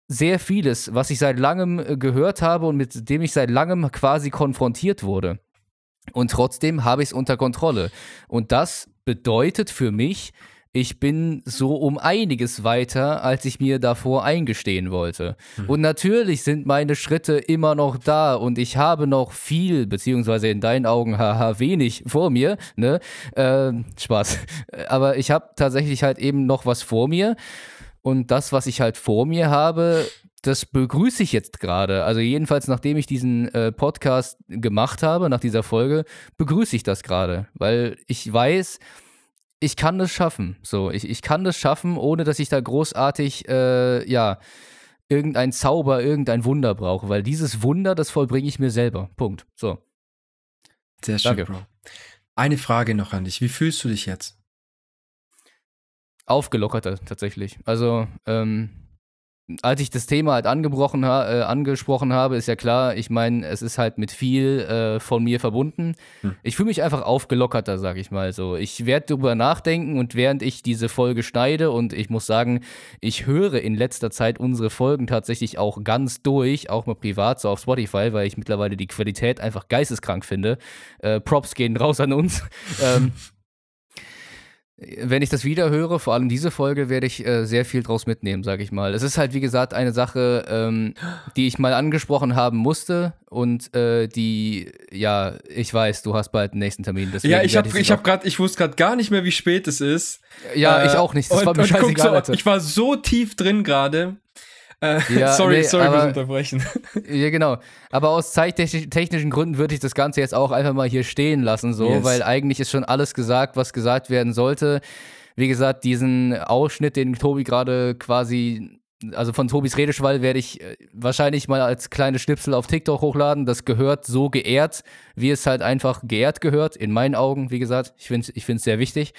sehr vieles, was ich seit langem äh, gehört habe und mit dem ich seit langem quasi konfrontiert wurde. Und trotzdem habe ich es unter Kontrolle. Und das bedeutet für mich, ich bin so um einiges weiter, als ich mir davor eingestehen wollte. Mhm. Und natürlich sind meine Schritte immer noch da und ich habe noch viel, beziehungsweise in deinen Augen haha wenig vor mir, ne? Äh, Spaß. [laughs] Aber ich habe tatsächlich halt eben noch was vor mir. Und das, was ich halt vor mir habe, das begrüße ich jetzt gerade. Also jedenfalls, nachdem ich diesen äh, Podcast gemacht habe, nach dieser Folge, begrüße ich das gerade, weil ich weiß, ich kann das schaffen. So, ich, ich kann das schaffen, ohne dass ich da großartig, äh, ja, irgendein Zauber, irgendein Wunder brauche, weil dieses Wunder, das vollbringe ich mir selber. Punkt. So. Sehr schön, Danke. Bro. Eine Frage noch an dich. Wie fühlst du dich jetzt? Aufgelockerter tatsächlich. Also, ähm, als ich das Thema halt angebrochen, äh, angesprochen habe, ist ja klar, ich meine, es ist halt mit viel äh, von mir verbunden. Hm. Ich fühle mich einfach aufgelockerter, sag ich mal so. Ich werde darüber nachdenken und während ich diese Folge schneide und ich muss sagen, ich höre in letzter Zeit unsere Folgen tatsächlich auch ganz durch, auch mal privat so auf Spotify, weil ich mittlerweile die Qualität einfach geisteskrank finde. Äh, Props gehen raus an uns. [laughs] ähm, wenn ich das wieder höre, vor allem diese Folge, werde ich äh, sehr viel draus mitnehmen, sage ich mal. Es ist halt, wie gesagt, eine Sache, ähm, die ich mal angesprochen haben musste und äh, die, ja, ich weiß, du hast bald den nächsten Termin. Ja, ich habe ich hab grad, ich wusste gerade gar nicht mehr, wie spät es ist. Ja, äh, ich auch nicht. Das und, war mir scheißegal. So, ich war so tief drin gerade. Äh, ja, [laughs] sorry, nee, sorry aber, fürs Unterbrechen. Ja, genau. Aber aus zeittechnischen Gründen würde ich das Ganze jetzt auch einfach mal hier stehen lassen, so, yes. weil eigentlich ist schon alles gesagt, was gesagt werden sollte. Wie gesagt, diesen Ausschnitt, den Tobi gerade quasi, also von Tobis Redeschwall, werde ich äh, wahrscheinlich mal als kleine Schnipsel auf TikTok hochladen. Das gehört so geehrt, wie es halt einfach geehrt gehört, in meinen Augen, wie gesagt. Ich finde es ich sehr wichtig.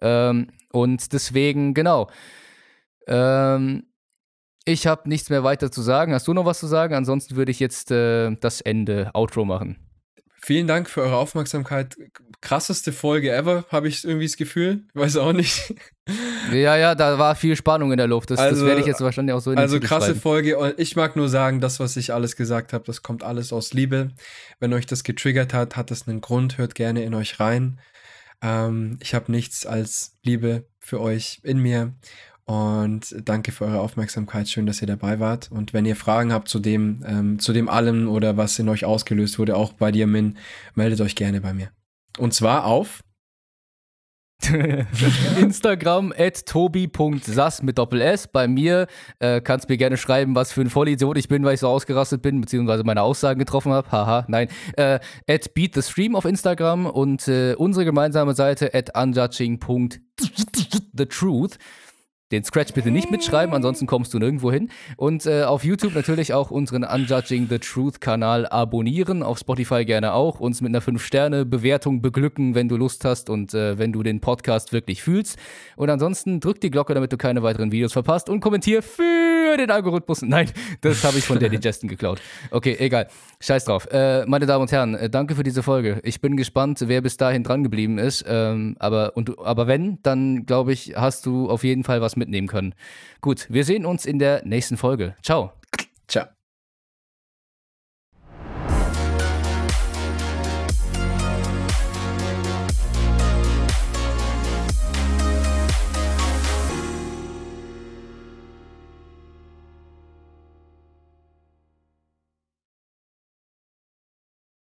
Ähm, und deswegen, genau. Ähm, ich habe nichts mehr weiter zu sagen. Hast du noch was zu sagen? Ansonsten würde ich jetzt äh, das Ende, Outro machen. Vielen Dank für eure Aufmerksamkeit. Krasseste Folge ever, habe ich irgendwie das Gefühl. Weiß auch nicht. [laughs] Ja, ja, da war viel Spannung in der Luft. Das, also, das werde ich jetzt wahrscheinlich auch so in Also krasse Folge. Und ich mag nur sagen, das, was ich alles gesagt habe, das kommt alles aus Liebe. Wenn euch das getriggert hat, hat das einen Grund. Hört gerne in euch rein. Ähm, ich habe nichts als Liebe für euch in mir. Und danke für eure Aufmerksamkeit. Schön, dass ihr dabei wart. Und wenn ihr Fragen habt zu dem, ähm, zu dem allem oder was in euch ausgelöst wurde, auch bei dir, Min, meldet euch gerne bei mir. Und zwar auf [laughs] Instagram at tobi.sass mit Doppel S. Bei mir äh, kannst mir gerne schreiben, was für ein Vollidiot ich bin, weil ich so ausgerastet bin, beziehungsweise meine Aussagen getroffen habe. Haha, nein. Äh, at beat the stream auf Instagram und äh, unsere gemeinsame Seite at unjudging.thetruth. Den Scratch bitte nicht mitschreiben, ansonsten kommst du nirgendwo hin. Und äh, auf YouTube natürlich auch unseren Unjudging the Truth Kanal abonnieren. Auf Spotify gerne auch. Uns mit einer 5-Sterne-Bewertung beglücken, wenn du Lust hast und äh, wenn du den Podcast wirklich fühlst. Und ansonsten drück die Glocke, damit du keine weiteren Videos verpasst und kommentier für den Algorithmus. Nein, das habe ich von Daddy [laughs] Justin geklaut. Okay, egal. Scheiß drauf. Äh, meine Damen und Herren, äh, danke für diese Folge. Ich bin gespannt, wer bis dahin dran geblieben ist. Ähm, aber, und, aber wenn, dann glaube ich, hast du auf jeden Fall was mitnehmen können. Gut, wir sehen uns in der nächsten Folge. Ciao. Ciao.